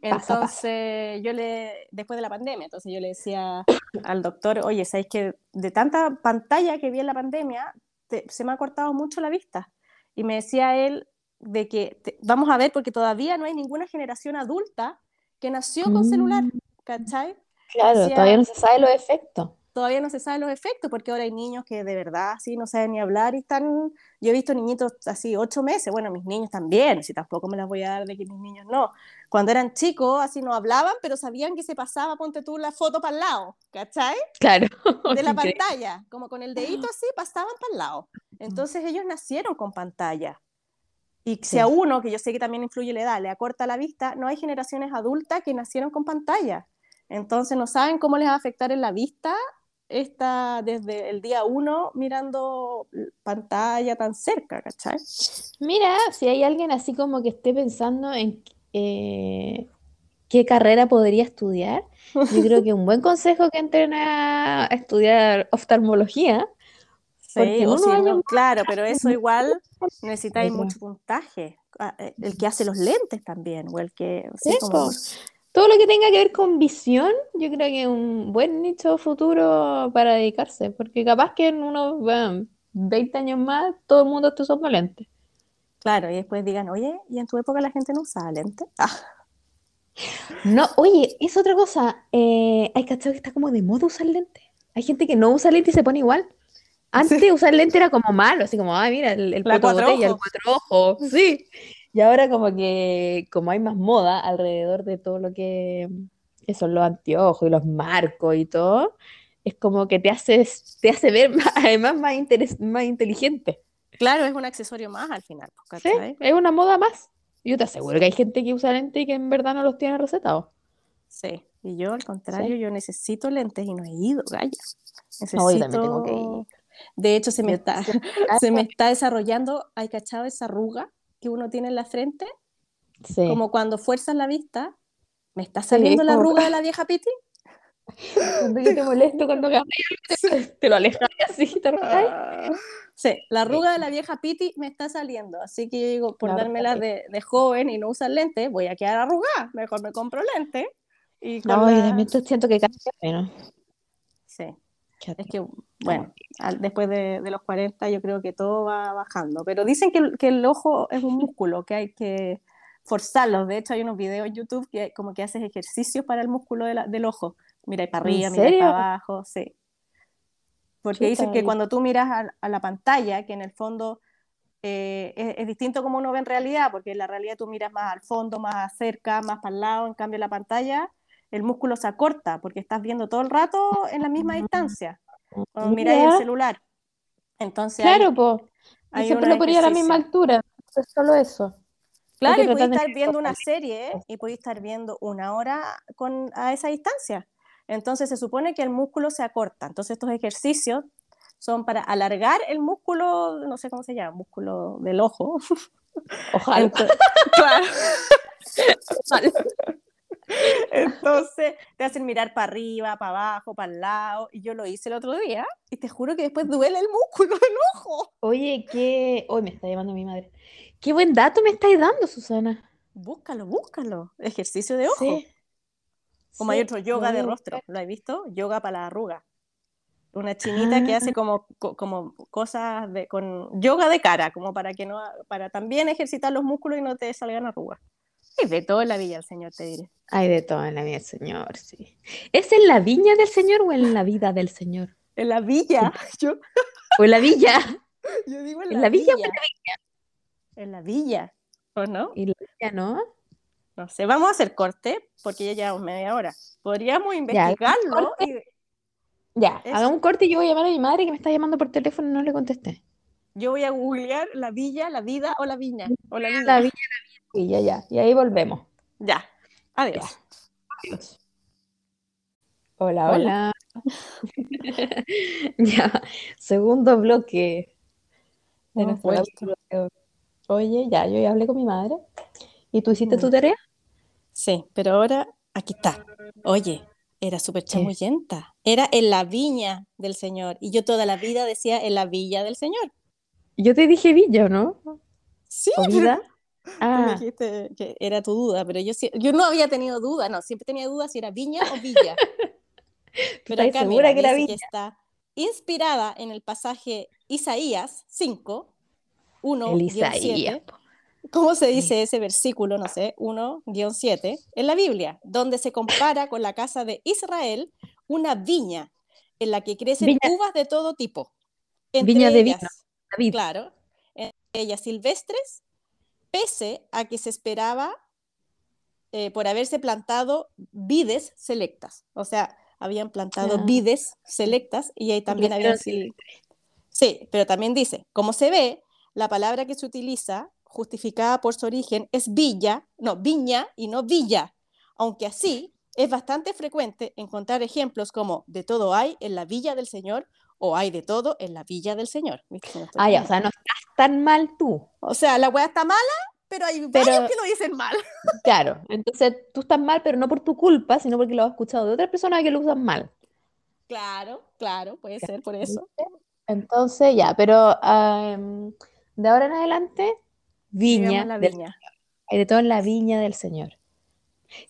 Pasa, pasa. Entonces, yo le, después de la pandemia, entonces yo le decía al doctor, oye, ¿sabéis que de tanta pantalla que vi en la pandemia, te- se me ha cortado mucho la vista? Y me decía él de que te- vamos a ver, porque todavía no hay ninguna generación adulta que nació con celular, Mm, ¿cachai? Claro, todavía no se sabe los efectos. Todavía no se saben los efectos, porque ahora hay niños que de verdad así no saben ni hablar y están, yo he visto niñitos así ocho meses, bueno, mis niños también, si tampoco me las voy a dar de que mis niños no. Cuando eran chicos, así no hablaban, pero sabían que se pasaba, ponte tú la foto para el lado, ¿cachai? Claro. *laughs* de la pantalla, como con el dedito así, pasaban para el lado. Entonces ellos nacieron con pantalla. Y si Sí. a uno, que yo sé que también influye la edad, le acorta la vista, no hay generaciones adultas que nacieron con pantalla. Entonces no saben cómo les va a afectar en la vista esta, desde el día uno mirando pantalla tan cerca, ¿cachai? Mira, si hay alguien así como que esté pensando en eh, qué carrera podría estudiar, yo creo que un buen consejo que entren a estudiar oftalmología. Sí, o si no- claro, pero *laughs* eso igual necesitáis mucho puntaje. Ah, eh, El que hace los lentes también, o el que... sí, como-. Todo lo que tenga que ver con visión, yo creo que es un buen nicho futuro para dedicarse, porque capaz que en unos bueno, 20 años más todo el mundo esté usando lentes. Claro, y después digan, oye, ¿y en tu época la gente no usaba lente? *laughs* Ah, No, oye, es otra cosa. Eh, hay cachado que está como de moda usar lentes. Hay gente que no usa lentes y se pone igual. Antes usar lente era como malo, así como, ay, mira, el, el La cuatro botella, el ojos. cuatro ojos. Sí. Y ahora como que, como hay más moda alrededor de todo lo que, que son los anteojos y los marcos y todo, es como que te hace, te hace ver más- *laughs* además más, interes- más inteligente. Claro, es un accesorio más al final. pues, Sí, es una moda más. Yo te aseguro que hay gente que usa lentes y que en verdad no los tiene recetados. Sí. Y yo, al contrario, yo necesito lentes y no he ido, Gaya. No, yo también tengo que Necesito- De hecho, se me, Yo está, *laughs* se me está desarrollando, ¿hay cachado esa arruga que uno tiene en la frente? Sí. Como cuando fuerzas la vista, ¿me está saliendo la como- arruga de la vieja Piti? Cuando yo te molesto, cuando te, te lo alejas así, te arrugas. Ah. Sí, la arruga de la vieja Piti me está saliendo, así que yo digo, por La dármela de, de joven y no usar lentes, voy a quedar arrugada, mejor me compro lentes. Y con No, yo la- también te- siento que cambia menos. Sí, es que, bueno, al- después de, de los 40 yo creo que todo va bajando, pero dicen que, el- que el ojo es un músculo, que hay que forzarlo, de hecho hay unos videos en YouTube que como que haces ejercicios para el músculo de la- del ojo, miráis para ¿En arriba, serio? para abajo, sí. Porque dicen Chuta, que y- cuando tú miras a, a la pantalla, que en el fondo eh, es, es distinto como uno ve en realidad, porque en la realidad tú miras más al fondo, más cerca, más para el lado, en cambio la pantalla el músculo se acorta porque estás viendo todo el rato en la misma Ah. distancia, cuando miráis el celular. Entonces, Claro, pues. siempre lo ponía a la misma altura. Es solo eso. Claro, y podéis de estar viendo una serie y podéis estar viendo una hora con, a esa distancia. Entonces se supone que el músculo se acorta. Entonces estos ejercicios son para alargar el músculo, no sé cómo se llama, músculo del ojo. Ojalá. *laughs* Claro. *laughs* *laughs* Entonces te hacen mirar para arriba, para abajo, para el lado. Y yo lo hice el otro día y te juro que después duele el músculo *laughs* del ojo. Oye, qué. Hoy me está llamando mi madre. Qué buen dato me estáis dando, Susana. Búscalo, búscalo. Ejercicio de ojo. Sí. Como hay otro yoga de rostro. ¿lo has visto? Yoga para la arruga. Una chinita que Ah. hace como, co- como cosas de, con yoga de cara, como para que no, para también ejercitar los músculos y no te salgan arrugas. Y de todo en la villa el señor, te diré. Hay de todo en la vida del Señor, sí. ¿Es en la viña del Señor o en la vida del Señor? En la villa, *laughs* yo, ¿O en la villa? *laughs* yo digo en ¿En la, la villa o villa. En la villa, ¿o no? Y la villa, ¿no? No sé, vamos a hacer corte porque ya llevamos media hora. Podríamos investigarlo y Ya, haga un corte y yo voy a llamar a mi madre que me está llamando por teléfono y no le contesté. yo voy a googlear la villa, la vida o la viña. O la La viña. villa, la villa, ya. Y ahí volvemos. Ya, adiós. Adiós. Hola, Hola. hola. *laughs* ya, segundo bloque de hoy. Oye, ya, yo ya hablé con mi madre. ¿Y tú hiciste tu Ya. tarea? Sí, pero ahora aquí está. Oye, era súper chamullenta. Era en la viña del Señor. Y yo toda la vida decía en la villa del Señor. Yo te dije villa, ¿o no? Sí, ¿O pero vida? tú Ah, dijiste que era tu duda, pero yo, yo no había tenido duda, no, siempre tenía duda si era viña o villa. *laughs* Pero acá segura mira, que era dice que viña? está inspirada en el pasaje Isaías 5, 1, el Isaías. ¿Cómo se dice ese versículo? No sé, 1-7, en la Biblia, donde se compara con la casa de Israel una viña en la que crecen Viña- uvas de todo tipo. Entre Viña de ellas, vino, David. claro, entre ellas silvestres, pese a que se esperaba eh, por haberse plantado vides selectas. O sea, habían plantado Ah. vides selectas y ahí también habían sil- Sí, pero también dice, como se ve, la palabra que se utiliza, justificada por su origen, es villa, no, viña y no villa, aunque así es bastante frecuente encontrar ejemplos como de todo hay en la villa del Señor o hay de todo en la villa del Señor. ¿Viste? Estoy Ah, o sea, no estás tan mal tú. O sea, la weá está mala, pero hay Pero- varios que lo dicen mal. *laughs* Claro, entonces tú estás mal, pero no por tu culpa, sino porque lo has escuchado de otras personas que lo usan mal. Claro, claro, puede ser por eso. Entonces, ya, pero em, de ahora en adelante, viña, la del- viña. hay de todo en la viña del Señor.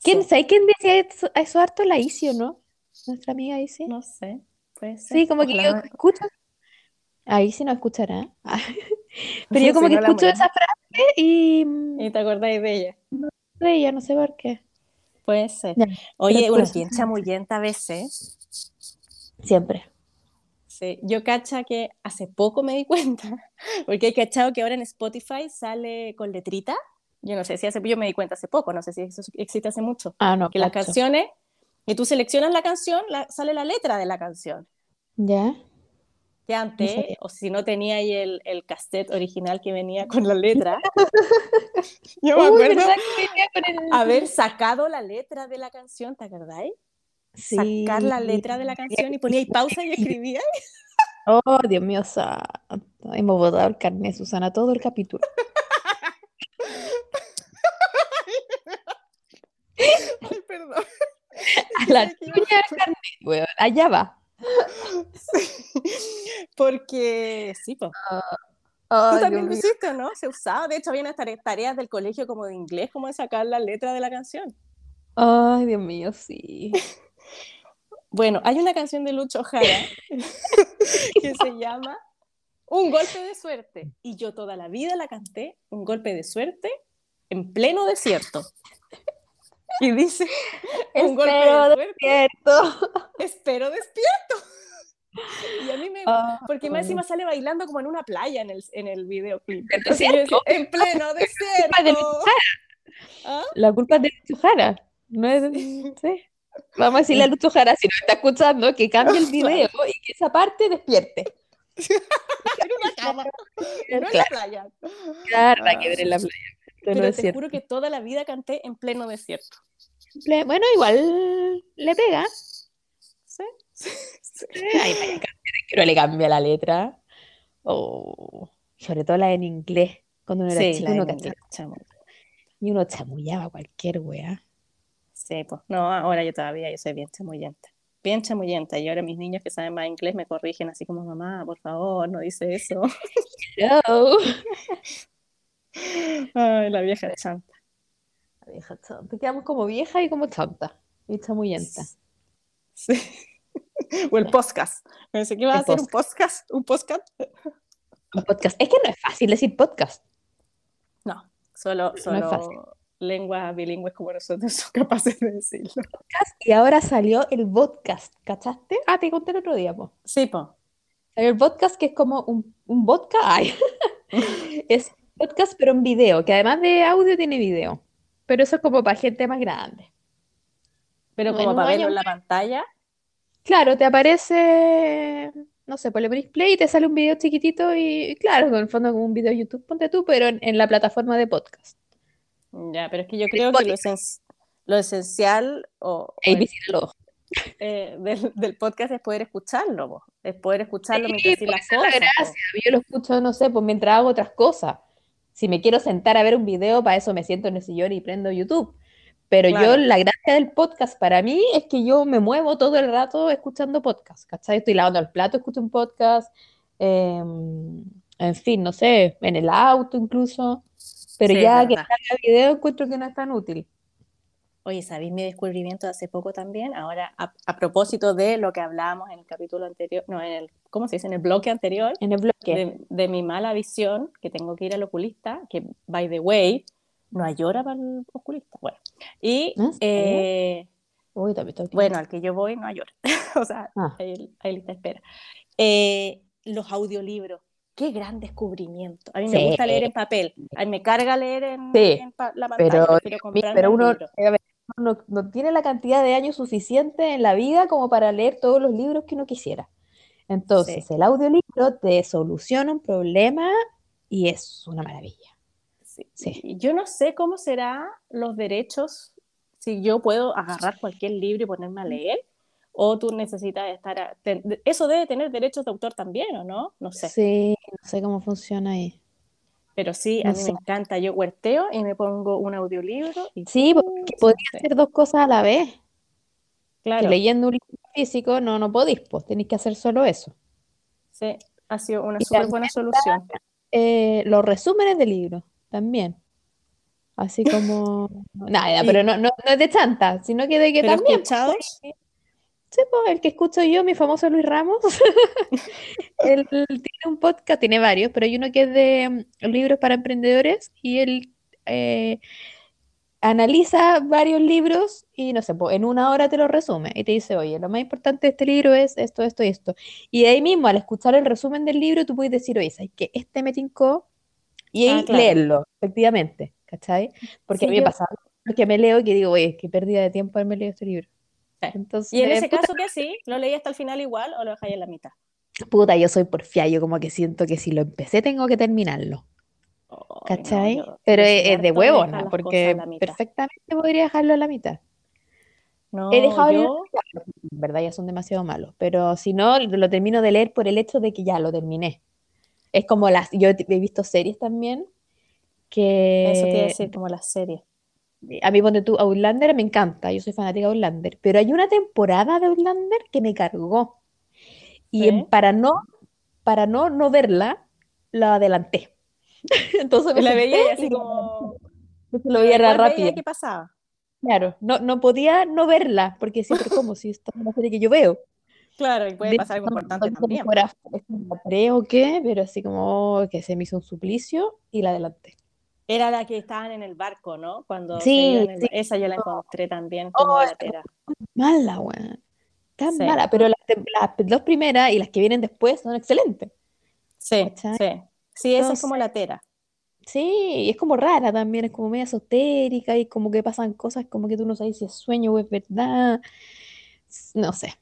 ¿Quién, Sí, ¿Sabes quién decía eso, eso harto? La Isi, ¿o no? Nuestra amiga Isi. No sé, puede ser. Sí, como que yo no- escucho. Ahí sí no escuchará. *laughs* Pero yo como que no escucho esa frase y mm, Y te acordáis de ella. de ella, no sé por qué. Puede ser. Ya, Oye, uno bien chamullenta a veces. Siempre. Sí, yo cacha que hace poco me di cuenta, *laughs* porque he cachado que ahora en Spotify sale con letrita yo no sé si hace, yo me di cuenta hace poco, no sé si eso existe hace mucho, Ah, no, que las canciones, y tú seleccionas la canción, la- sale la letra de la canción. ¿Ya? Que antes, sabía. o si no tenía ahí el, el cassette original que venía con la letra, *laughs* yo me Uy, acuerdo ¿verdad que venía con el- haber sacado la letra de la canción, ¿te acordáis? Sí. Sacar la letra de la canción y ponía ahí pausa y escribía. *laughs* Oh, Dios mío, santo. Hemos botado el carnet, Susana, todo el capítulo. *laughs* Ay, perdón. A *laughs* la chuña del carnet, weón. Allá va. Porque, sí, pues. ¿Tú Ay, también lo hiciste, no? Se usaba. De hecho, había tareas del colegio como de inglés, como de sacar la letra de la canción. Ay, Dios mío, sí. *laughs* Bueno, hay una canción de Lucho Jara *laughs* que se llama Un golpe de suerte. Y yo toda la vida la canté, Un golpe de suerte, en pleno desierto. *laughs* Y dice, Un golpe Espero de suerte, despierto. *laughs* espero despierto. *laughs* Y a mí me... Ah, Porque más encima sale bailando como en una playa en el, en el videoclip. ¿En Entonces decía, en pleno desierto. ¿Ah? La culpa es de Lucho Jara. No es sí. Vamos a decirle a Lucho Jara, si nos está escuchando, que cambie el video y que esa parte despierte. En una cama, no en la playa. claro, Ah. que ver en la playa. No Pero te juro que toda la vida canté en pleno desierto. Bueno, igual le pega. ¿Sí? Sí. Varias canciones que uno le cambia la letra. O sobre todo la en inglés. Cuando uno era Sí, chico, uno. Y uno chamullaba cualquier wea. Sí, pues. No, ahora yo todavía, yo soy bien chamullenta. Bien chamullenta. Y ahora mis niños que saben más inglés me corrigen así como, mamá, por favor, no dice eso. *laughs* Hello. Ay, la vieja chanta. La vieja chanta. Quedamos como vieja y como chanta. Y chamullenta. Sí. *laughs* O el podcast. Pensé que iba a hacer un podcast. Un podcast. Un podcast. Es que no es fácil decir podcast. No, solo, solo fácil. lenguas bilingües como nosotros *laughs* son capaces de decirlo. Y ahora salió el podcast, ¿cachaste? Ah, te conté el otro día, po. Sí, pues. Salió el podcast que es como un, un vodka. Ay. *laughs* Es podcast, pero en video, que además de audio tiene video. Pero eso es como para gente más grande. Pero como para verlo en la pantalla. Claro, te aparece, no sé, pues le play y te sale un video chiquitito y, claro, en el fondo como un video de YouTube, ponte tú, pero en, en la plataforma de podcast. Ya, pero es que yo creo que lo, esen- lo esencial o, o eh, del, del podcast es poder escucharlo, po. es poder escucharlo Sí, mientras pues las la cosas. gracia. Yo lo escucho, no sé, pues mientras hago otras cosas. Si me quiero sentar a ver un video, para eso me siento en el sillón y prendo YouTube. Pero yo, la gracia del podcast para mí es que yo me muevo todo el rato escuchando podcast, ¿cachai? Estoy lavando el plato, escucho un podcast, eh, en fin, no sé, en el auto incluso. Pero Sí, ya que salga video encuentro que no es tan útil. Oye, ¿sabéis mi descubrimiento de hace poco también? Ahora, a, a propósito de lo que hablábamos en el capítulo anterior, no, en el, ¿cómo se dice? En el bloque anterior, En el bloque. de, de mi mala visión, que tengo que ir al oculista, que, by the way, no hay hora para el oculista. Bueno, y, ¿En serio? eh, Uy, también bueno, al que yo voy no hay hora. *laughs* o sea, Ah. hay, hay lista espera. Eh, los audiolibros. Qué gran descubrimiento. A mí Sí. me gusta leer en papel. A mí me carga leer en, Sí, en la pantalla. Pero, pero un uno, a ver, no tiene la cantidad de años suficiente en la vida como para leer todos los libros que uno quisiera. Entonces, Sí. el audiolibro te soluciona un problema y es una maravilla. Sí. Sí. Yo no sé cómo serán los derechos, si yo puedo agarrar cualquier libro y ponerme a leer, o tú necesitas estar... a- te- eso debe tener derechos de autor también, ¿o no? No sé. Sí, no sé cómo funciona ahí. Pero sí, a No mí sé. me encanta. Yo huerteo y me pongo un audiolibro y Sí, porque podías hacer dos cosas a la vez. Que claro, leyendo un libro físico no, no podís, pues tenéis que hacer solo eso. sí, ha sido una súper buena solución. Eh, los resúmenes de libros también. Así como... *laughs* Nada, pero no, no, no es de chanta, sino que de que ¿Pero también... pues, escuchados? Sí, pues, el que escucho yo, mi famoso Luis Ramos, *laughs* él tiene un podcast, tiene varios, pero hay uno que es de mm, libros para emprendedores y él eh, analiza varios libros y no sé, pues, en una hora te lo resume y te dice, oye, lo más importante de este libro es esto, esto y esto. Y de ahí mismo, al escuchar el resumen del libro, tú puedes decir, oye, ¿sabes que Este me tincó y Ah, claro. leerlo, efectivamente. ¿cachai? Porque a mí me yo- pasa que me leo y que digo, oye, qué pérdida de tiempo haberme leído este libro. Sí. Entonces, Y en ese puta, caso que sí, ¿lo leí hasta el final igual o lo dejáis en la mitad? puta, yo soy porfía, yo como que siento que si lo empecé tengo que terminarlo, no, ¿cachai? yo- Pero es, de dejar las porque perfectamente podría dejarlo a la mitad. No, He dejado leer, yo, en verdad ya son demasiado malos, pero si no, lo termino de leer por el hecho de que ya lo terminé. Es como las, yo he visto series también eso te iba a que decir como la serie. A mí ponte tú Outlander me encanta, yo soy fanática de Outlander, pero hay una temporada de Outlander que me cargó y para no para no no verla la adelanté. *laughs* Entonces me La veía y así como... lo veía rápido. qué pasaba. Claro, no, no podía no verla porque siempre como si esto es una serie que yo veo. Claro, y puede De pasar algo importante también. fuera o qué, pero así como que se me hizo un suplicio y la adelanté. Era la que estaban en el barco, ¿no? Cuando Sí, sí. Esa yo la encontré también como Oh, latera. Mala, weón. Tan Sí. mala, pero las, las dos primeras y las que vienen después son excelentes. Sí, ¿Cachai? sí. Sí, esa es como latera. Sí, y es como rara también, es como media esotérica y como que pasan cosas como que tú no sabes si es sueño o es verdad. No sé.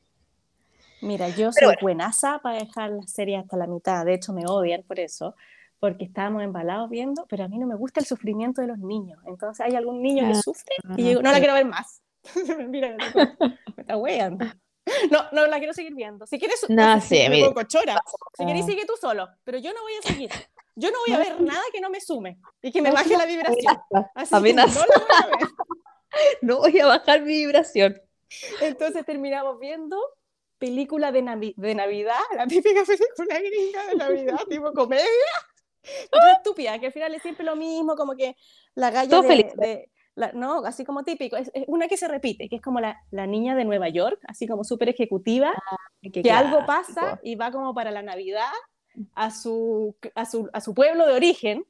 Mira, yo soy bueno. buenaza para dejar la serie hasta la mitad. De hecho, me odian por eso, porque estábamos embalados viendo, pero a mí no me gusta el sufrimiento de los niños. Entonces, hay algún niño que Ah, sufre y yo digo, no la quiero ver más. *laughs* Mira, me está weando. *laughs* No, no la quiero seguir viendo. Si quieres, No, sí, me cochora. Si querés, Ah. sigue tú solo, pero yo no voy a seguir. Yo no voy a ver nada que no me sume y que me baje la vibración. Así que no la voy a ver. *laughs* No voy a bajar mi vibración. Entonces terminamos viendo película de, Navi- de Navidad, la típica película gringa de Navidad, tipo comedia. Pero estúpida, que al final es siempre lo mismo, como que la galla de, feliz. de- la- no, así como típico, es, es una que se repite, que es como la, la niña de Nueva York, así como súper ejecutiva, Qué que algo clásico. pasa y va como para la Navidad a su, a su, a su pueblo de origen,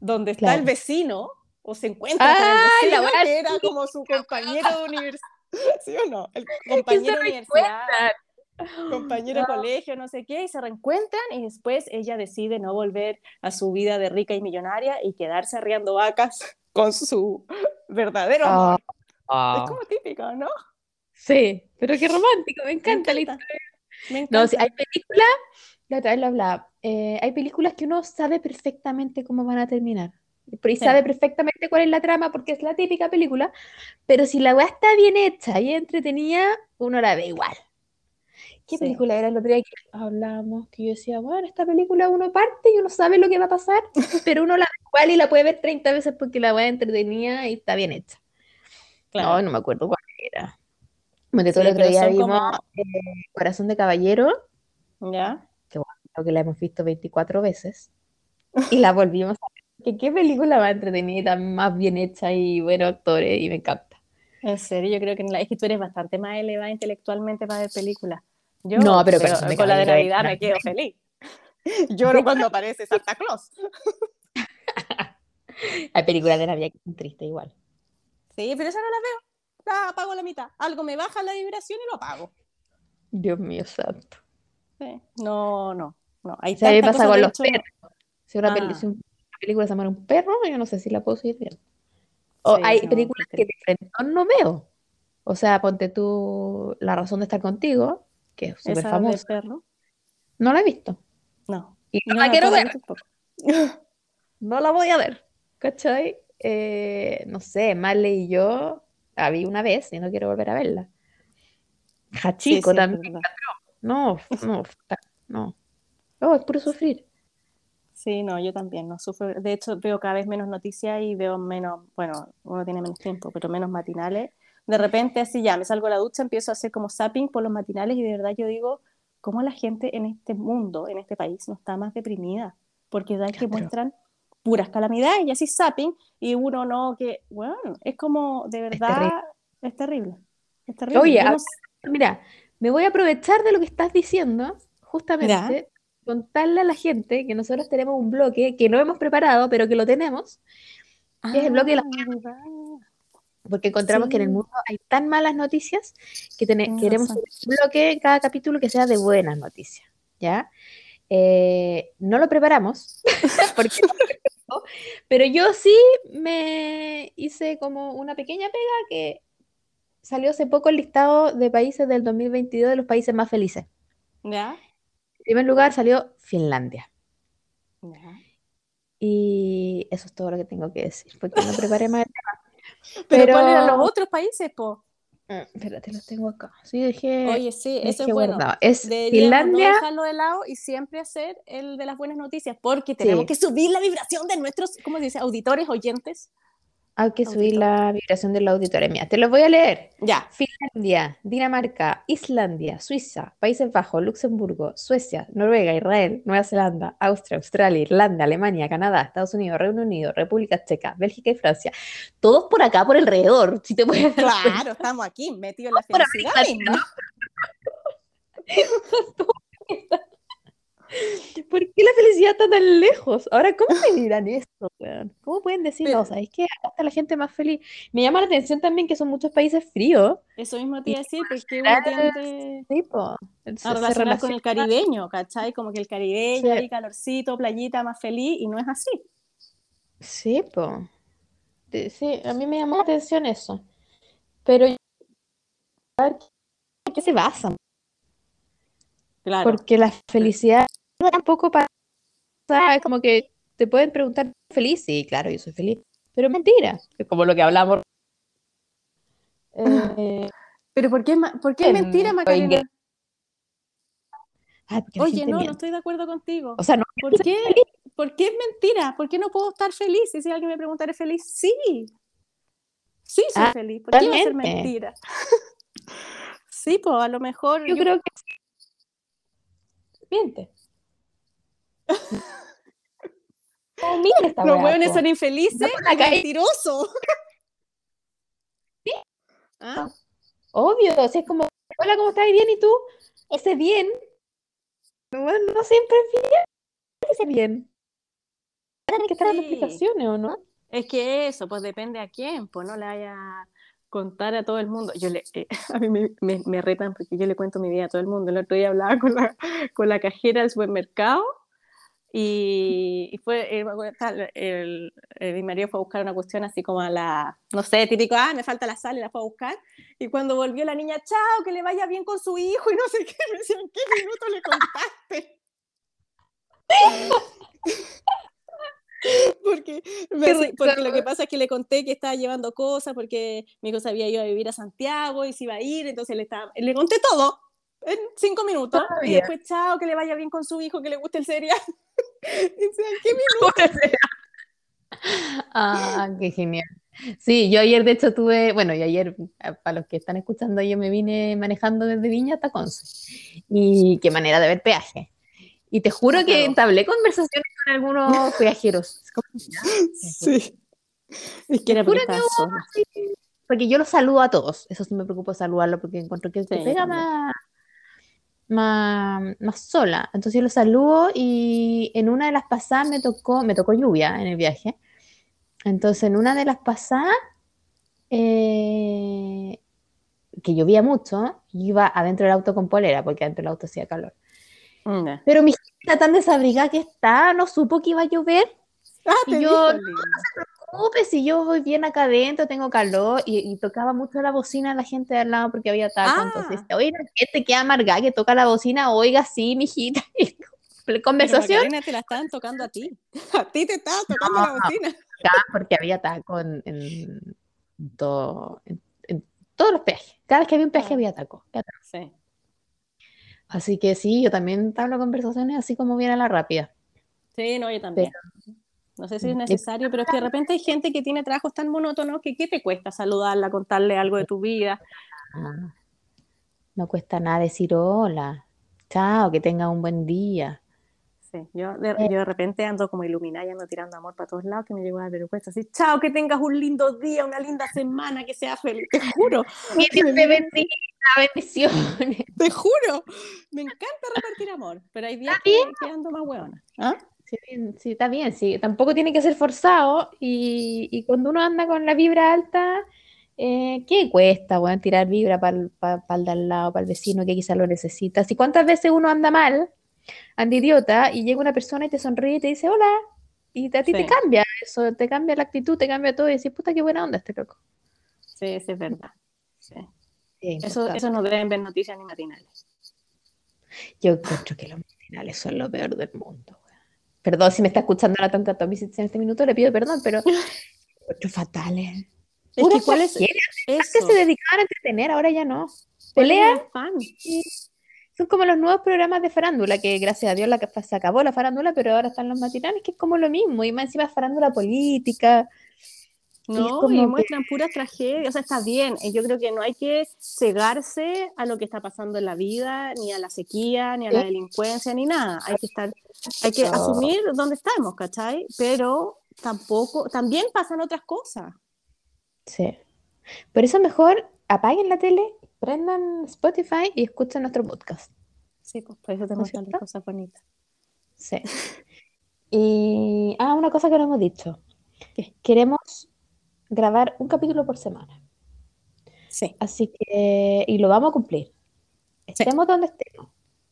donde está Claro. el vecino, o se encuentra con Ah, el la vecino, weá, que era como su compañero de universidad. ¿Sí o no? El compañero de universidad. Compañero de colegio, no sé qué, y se reencuentran y después ella decide no volver a su vida de rica y millonaria y quedarse arriando vacas *laughs* con su verdadero amor. Ah, Es como típico, ¿no? Sí, pero qué romántico, me Me encanta la. Me No, sí, hay películas, la otra vez lo hablaba, eh, hay películas que uno sabe perfectamente cómo van a terminar. Y Sí. sabe perfectamente cuál es la trama porque es la típica película, pero si la weá está bien hecha y entretenida, uno la ve igual. ¿Qué Sí. película era el otro día que hablábamos? Que yo decía, bueno, esta película uno parte y uno sabe lo que va a pasar, *laughs* pero uno la ve igual y la puede ver 30 veces porque la weá entretenida y está bien hecha. Claro. No, no me acuerdo cuál era. Bueno, todo Sí, el otro día vimos como- eh, Corazón de Caballero. ¿Ya? creo que la hemos visto 24 veces y la volvimos a ver. Que qué película más entretenida, más bien hecha y buenos actores y me encanta. En serio, yo creo que no la- es que tú eres bastante más elevada intelectualmente para ver películas. Yo, No, pero de con la de Navidad me quedo feliz. *laughs* Lloro cuando aparece *laughs* Santa Claus. *laughs* Hay películas de Navidad que son tristes igual. Sí, pero esa no la veo. La apago a la mitad. Algo me baja la vibración y lo apago. Dios mío santo. Sí. No, no, no. Hay O sea, a mí me tantas pasa con los hecho, perros. Si una, peli- Ah. si una película se llama un perro, yo no sé si la puedo seguir viendo. O Sí, hay no, películas que de frente no veo. O sea, ponte tú La razón de estar contigo, que es súper famosa. perro. No la he visto. No. Y no No, la quiero ver. *laughs* no la voy a ver, ¿cachai? Eh, no sé, Marley y yo la vi una vez y no quiero volver a verla. Sí, Hachiko sí, es también, no, no, no. Oh, es puro sufrir. Sí, no, yo también, no sufro. De hecho, veo cada vez menos noticias y veo menos, bueno, uno tiene menos tiempo, pero menos matinales. De repente, así ya, me salgo a la ducha, empiezo a hacer como zapping por los matinales y de verdad yo digo, ¿cómo la gente en este mundo, en este país, no está más deprimida? Porque da que muestran puras calamidades y así zapping y uno no, que, bueno, es como, de verdad, es terrible. Es terrible. Oye, no Mira, me voy a aprovechar de lo que estás diciendo, justamente, contarle a la gente que nosotros tenemos un bloque que no hemos preparado, pero que lo tenemos, es el bloque de la- Ah. Porque encontramos que en el mundo hay tan malas noticias que queremos un bloque en cada capítulo que sea de buenas noticias, ¿ya? Eh, no lo preparamos, *laughs* porque Pero yo sí me hice como una pequeña pega que salió hace poco el listado de países del 2022 de los países más felices. ¿Ya? En primer lugar salió Finlandia. ¿Ya? Y eso es todo lo que tengo que decir, porque no preparé más el *laughs* ¿Pero, *laughs* Pero- cuáles eran los otros países, po? tema. Espérate, los tengo acá. Sí, dejé, Oye, sí, eso es bueno. guardado. Es Deberíamos Finlandia. no dejarlo de lado y siempre hacer el de las buenas noticias, porque tenemos Sí. que subir la vibración de nuestros, ¿cómo se dice? Auditores, oyentes. Hay que subir la vibración de los auditores. Mira, te los voy a leer. Ya. Finlandia, Dinamarca, Islandia, Suiza, Países Bajos, Luxemburgo, Suecia, Noruega, Israel, Nueva Zelanda, Austria, Australia, Irlanda, Alemania, Canadá, Estados Unidos, Reino Unido, República Checa, Bélgica y Francia. Todos por acá, por alrededor, si te puedes. Claro, estamos aquí, metidos en la Por felicidad misma. *laughs* ¿Por qué la felicidad está tan lejos? Ahora, ¿cómo me *laughs* dirán esto, weón? ¿Cómo pueden decir, Pero- no, sabes que acá está la gente más feliz? Me llama la atención también que son muchos países fríos. Eso mismo te iba a decir, porque uno tiende Sí, po. Se- a relacionar con el caribeño, ¿cachai? Como que el caribeño, Sí. ahí calorcito, playita, más feliz, y no es así. Sí, po. Sí, a mí me llamó la atención eso. Pero a ver, ¿en qué se basan? Claro. Porque la felicidad tampoco para es como que te pueden preguntar ¿feliz? Sí, claro, yo soy feliz. Pero mentira. Es como lo que hablamos. Eh, Pero ¿por qué, por qué es en- mentira, Macarena? ay, la Oye, no, no estoy de acuerdo contigo. O sea, no, ¿Por qué? ¿Por qué es mentira? ¿Por qué no puedo estar feliz? Y si alguien me pregunta, ¿eres feliz? Sí. Sí, soy Ah, feliz. ¿Por qué va a ser totalmente. mentira? *laughs* sí, pues a lo mejor. yo yo- creo que miente. Esta Los hueones son infelices No, y mentirosos. ¿Ah? Obvio, si es como, hola, ¿cómo estás? ¿Bien? ¿Y tú? Ese bien, bueno, no siempre es bien. Ese bien. Tienen que estar Sí. explicaciones, ¿o no? Es que eso, pues depende a quién, pues no le vaya a contar a todo el mundo. Yo le, eh, *laughs* a mí me, me- me retan porque yo le cuento mi vida a todo el mundo. El otro día hablaba con la, con la cajera del supermercado y, y fue, eh, el, el- mi marido fue a buscar una cuestión así como a la, no sé, típico, ah, me falta la sal y la fue a buscar. Y cuando volvió la niña, chao, que le vaya bien con su hijo y no sé qué, *laughs* me decían, ¿qué minuto le contaste? *laughs* Porque, me porque lo que pasa es que le conté que estaba llevando cosas porque mi hijo se había ido a vivir a Santiago y se iba a ir, entonces le, estaba, le conté todo en cinco minutos Ah, y después, chao, que le vaya bien con su hijo, que le guste el cereal. *laughs* ¿qué minuto? *laughs* Ah, qué genial. Sí, yo ayer de hecho tuve, bueno, y ayer, eh, para los que están escuchando, yo me vine manejando desde Viña hasta Conce. Y qué manera de ver peaje. Y te juro que Claro. entablé conversaciones con algunos *laughs* como, Sí. Es que era juro porque que. Porque yo los saludo a todos. Eso sí me preocupa saludarlo porque encuentro que se Sí, pega también. más, más, más sola. Entonces yo los saludo y en una de las pasadas me tocó, me tocó lluvia en el viaje. Entonces en una de las pasadas, eh, que llovía mucho, iba adentro del auto con polera porque adentro del auto hacía calor. Pero mi hija tan desabrigada que está, no supo que iba a llover. Ah, Y yo-. Preocupes, si yo voy bien acá adentro, tengo calor y, y tocaba mucho la bocina a la gente de al lado porque había taco. Ah. Entonces, oye, la gente que amargada que toca la bocina, oiga, sí, mijita. *laughs* Pero conversación Macarena, te la estaban tocando a ti. *laughs* A ti te estaban tocando la No. bocina. acá porque había taco en, en, todo- en- en todos los peajes. Cada vez que había un peaje Ah. había taco. Sí. Así que sí, yo también hablo conversaciones así como viene a la rápida. Sí, no, yo también. No sé si es Mm, necesario, pero es que de repente hay gente que tiene trabajos tan monótonos que ¿qué te cuesta saludarla, contarle algo de tu vida? Ah, no cuesta nada decir hola. Chao, que tenga un buen día. Sí, yo de, yo de repente ando como iluminada y ando tirando amor para todos lados que me llegó a vergüenza. Así, chao, que tengas un lindo día, una linda semana, que seas feliz. Te juro, Dios te bendiga, bendiciones. te juro. Me encanta repartir amor, pero hay días que, que ando más hueona. ¿Ah? Sí, bien, sí, está bien, sí. Tampoco tiene que ser forzado y, y cuando uno anda con la vibra alta, eh, ¿qué cuesta, weón, tirar vibra para el de al lado, para el vecino que quizás lo necesita? Si cuántas veces uno anda mal, anda idiota, y llega una persona y te sonríe y te dice, hola, Y a ti te cambia eso, te cambia la actitud, te cambia todo y decís, puta, qué buena onda este loco. Sí, sí, es verdad. Sí. Sí, Eso, eso no deben ver noticias ni matinales. Yo encuentro que los matinales son lo peor del mundo. Perdón si me está escuchando la tonta Tommy en este minuto, le pido perdón, pero *laughs* encuentro fatales. Es Puras que cuál es. Antes se dedicaban a entretener, ahora ya no. ¿Cuál es y son como los nuevos programas de farándula, que gracias a Dios la, se acabó la farándula, pero ahora están los matinales, que es como lo mismo, y más encima es farándula política. No, y que- muestran puras tragedias, o sea, está bien, eh, yo creo que no hay que cegarse a lo que está pasando en la vida, ni a la sequía, ni a la delincuencia, ni nada, hay que estar, hay que No. asumir dónde estamos, ¿cachai? Pero tampoco, también pasan otras cosas. Sí. Por eso mejor apaguen la tele, prendan Spotify y escuchen nuestro podcast. Sí, pues por eso ¿No tenemos es cierto? tantas cosas bonitas. Sí. Y, ah, una cosa que no hemos dicho. ¿Qué? Queremos grabar un capítulo por semana. Sí, Así que, y lo vamos a cumplir. Estemos donde estemos.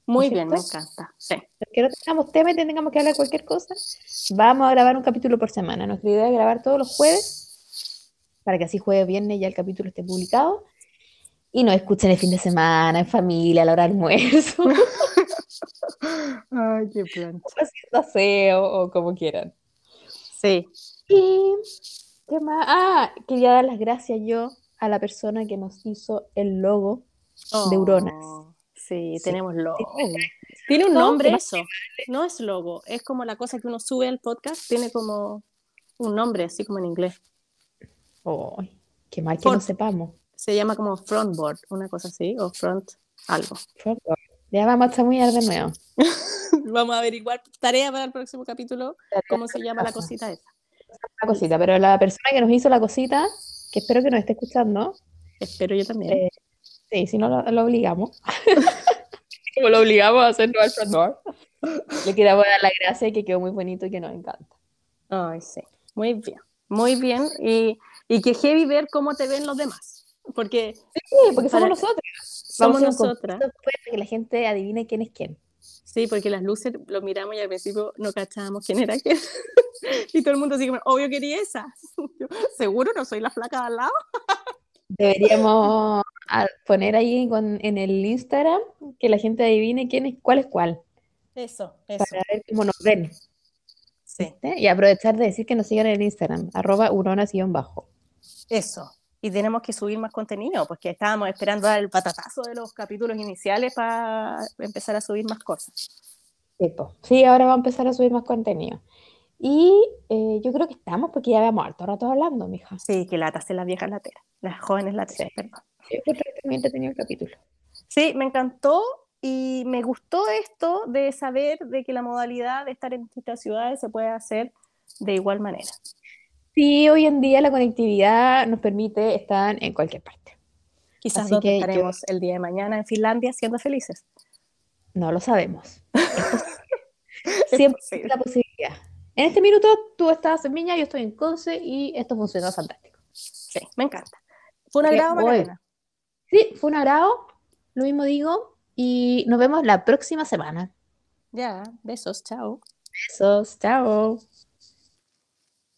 muy ¿No es bien, me cierto? encanta. Sí, Que no tengamos tema y tengamos que hablar cualquier cosa. Vamos a grabar un capítulo por semana. Nuestra idea es grabar todos los jueves, para que así jueves, viernes ya el capítulo esté publicado. Y nos escuchen el fin de semana, en familia, a la hora de almuerzo, *laughs* *laughs* Ay, qué plancha. haciendo aseo o como quieran. Sí, Y, ¿qué más? Ah, quería dar las gracias yo a la persona que nos hizo el logo de Euronas. Oh, Sí, Sí. tenemos logo. Tiene un No, nombre eso. No es logo, es como la cosa que uno sube al podcast, tiene como un nombre, así como en inglés. Ay, qué mal que Por- no sepamos. Se llama como frontboard, una cosa así, o front algo. Ya vamos a chamuillar de nuevo. *laughs* Vamos a averiguar, tarea para el próximo capítulo, cómo se llama la cosita esa. Una cosita, pero la persona que nos hizo la cosita, que espero que nos esté escuchando, Espero yo también. Eh, sí, si no lo, lo obligamos. *laughs* Como lo obligamos a hacerlo al frontboard. Le queremos dar la gracia que quedó muy bonito y que nos encanta. Ay, sí. Muy bien, muy bien. Y, y que heavy ver cómo te ven los demás. Porque Sí, porque somos nosotros. somos nosotras. para que la gente adivine quién es quién. Sí, porque las luces lo miramos y al principio no cachábamos quién era quién. *laughs* y todo el mundo así como, obvio quería esa. *laughs* Yo, Seguro no soy la flaca de al lado. Deberíamos poner ahí con- en el Instagram que la gente adivine quién es cuál es cuál, Eso, eso. para ver cómo nos ven. Sí, ¿viste? Y aprovechar de decir que nos sigan en el Instagram, arroba uronas-bajo. eso. Y tenemos que subir más contenido, porque estábamos esperando dar el patatazo de los capítulos iniciales para empezar a subir más cosas. Sí, ahora va a empezar a subir más contenido. Y eh, yo creo que estamos porque ya habíamos harto rato hablando, mija. Sí, que latas en las viejas lateras, las jóvenes lateras, Sí. perdón. Yo creo que también entretenido el capítulo. Sí, me encantó y me gustó esto de saber de que la modalidad de estar en distintas ciudades se puede hacer de igual manera. Sí, hoy en día la conectividad nos permite estar en cualquier parte. Quizás Así yo- estaremos el día de mañana en Finlandia siendo felices. No lo sabemos. Es *laughs* *laughs* Siempre existe la posibilidad. En este minuto tú estás en Viña, yo estoy en Conce y esto funcionó fantástico. Sí, me encanta. Fue un agrado, voy. Magdalena. Sí, fue un agrado, lo mismo digo, y nos vemos la próxima semana. Ya, besos, chao. Besos, chao.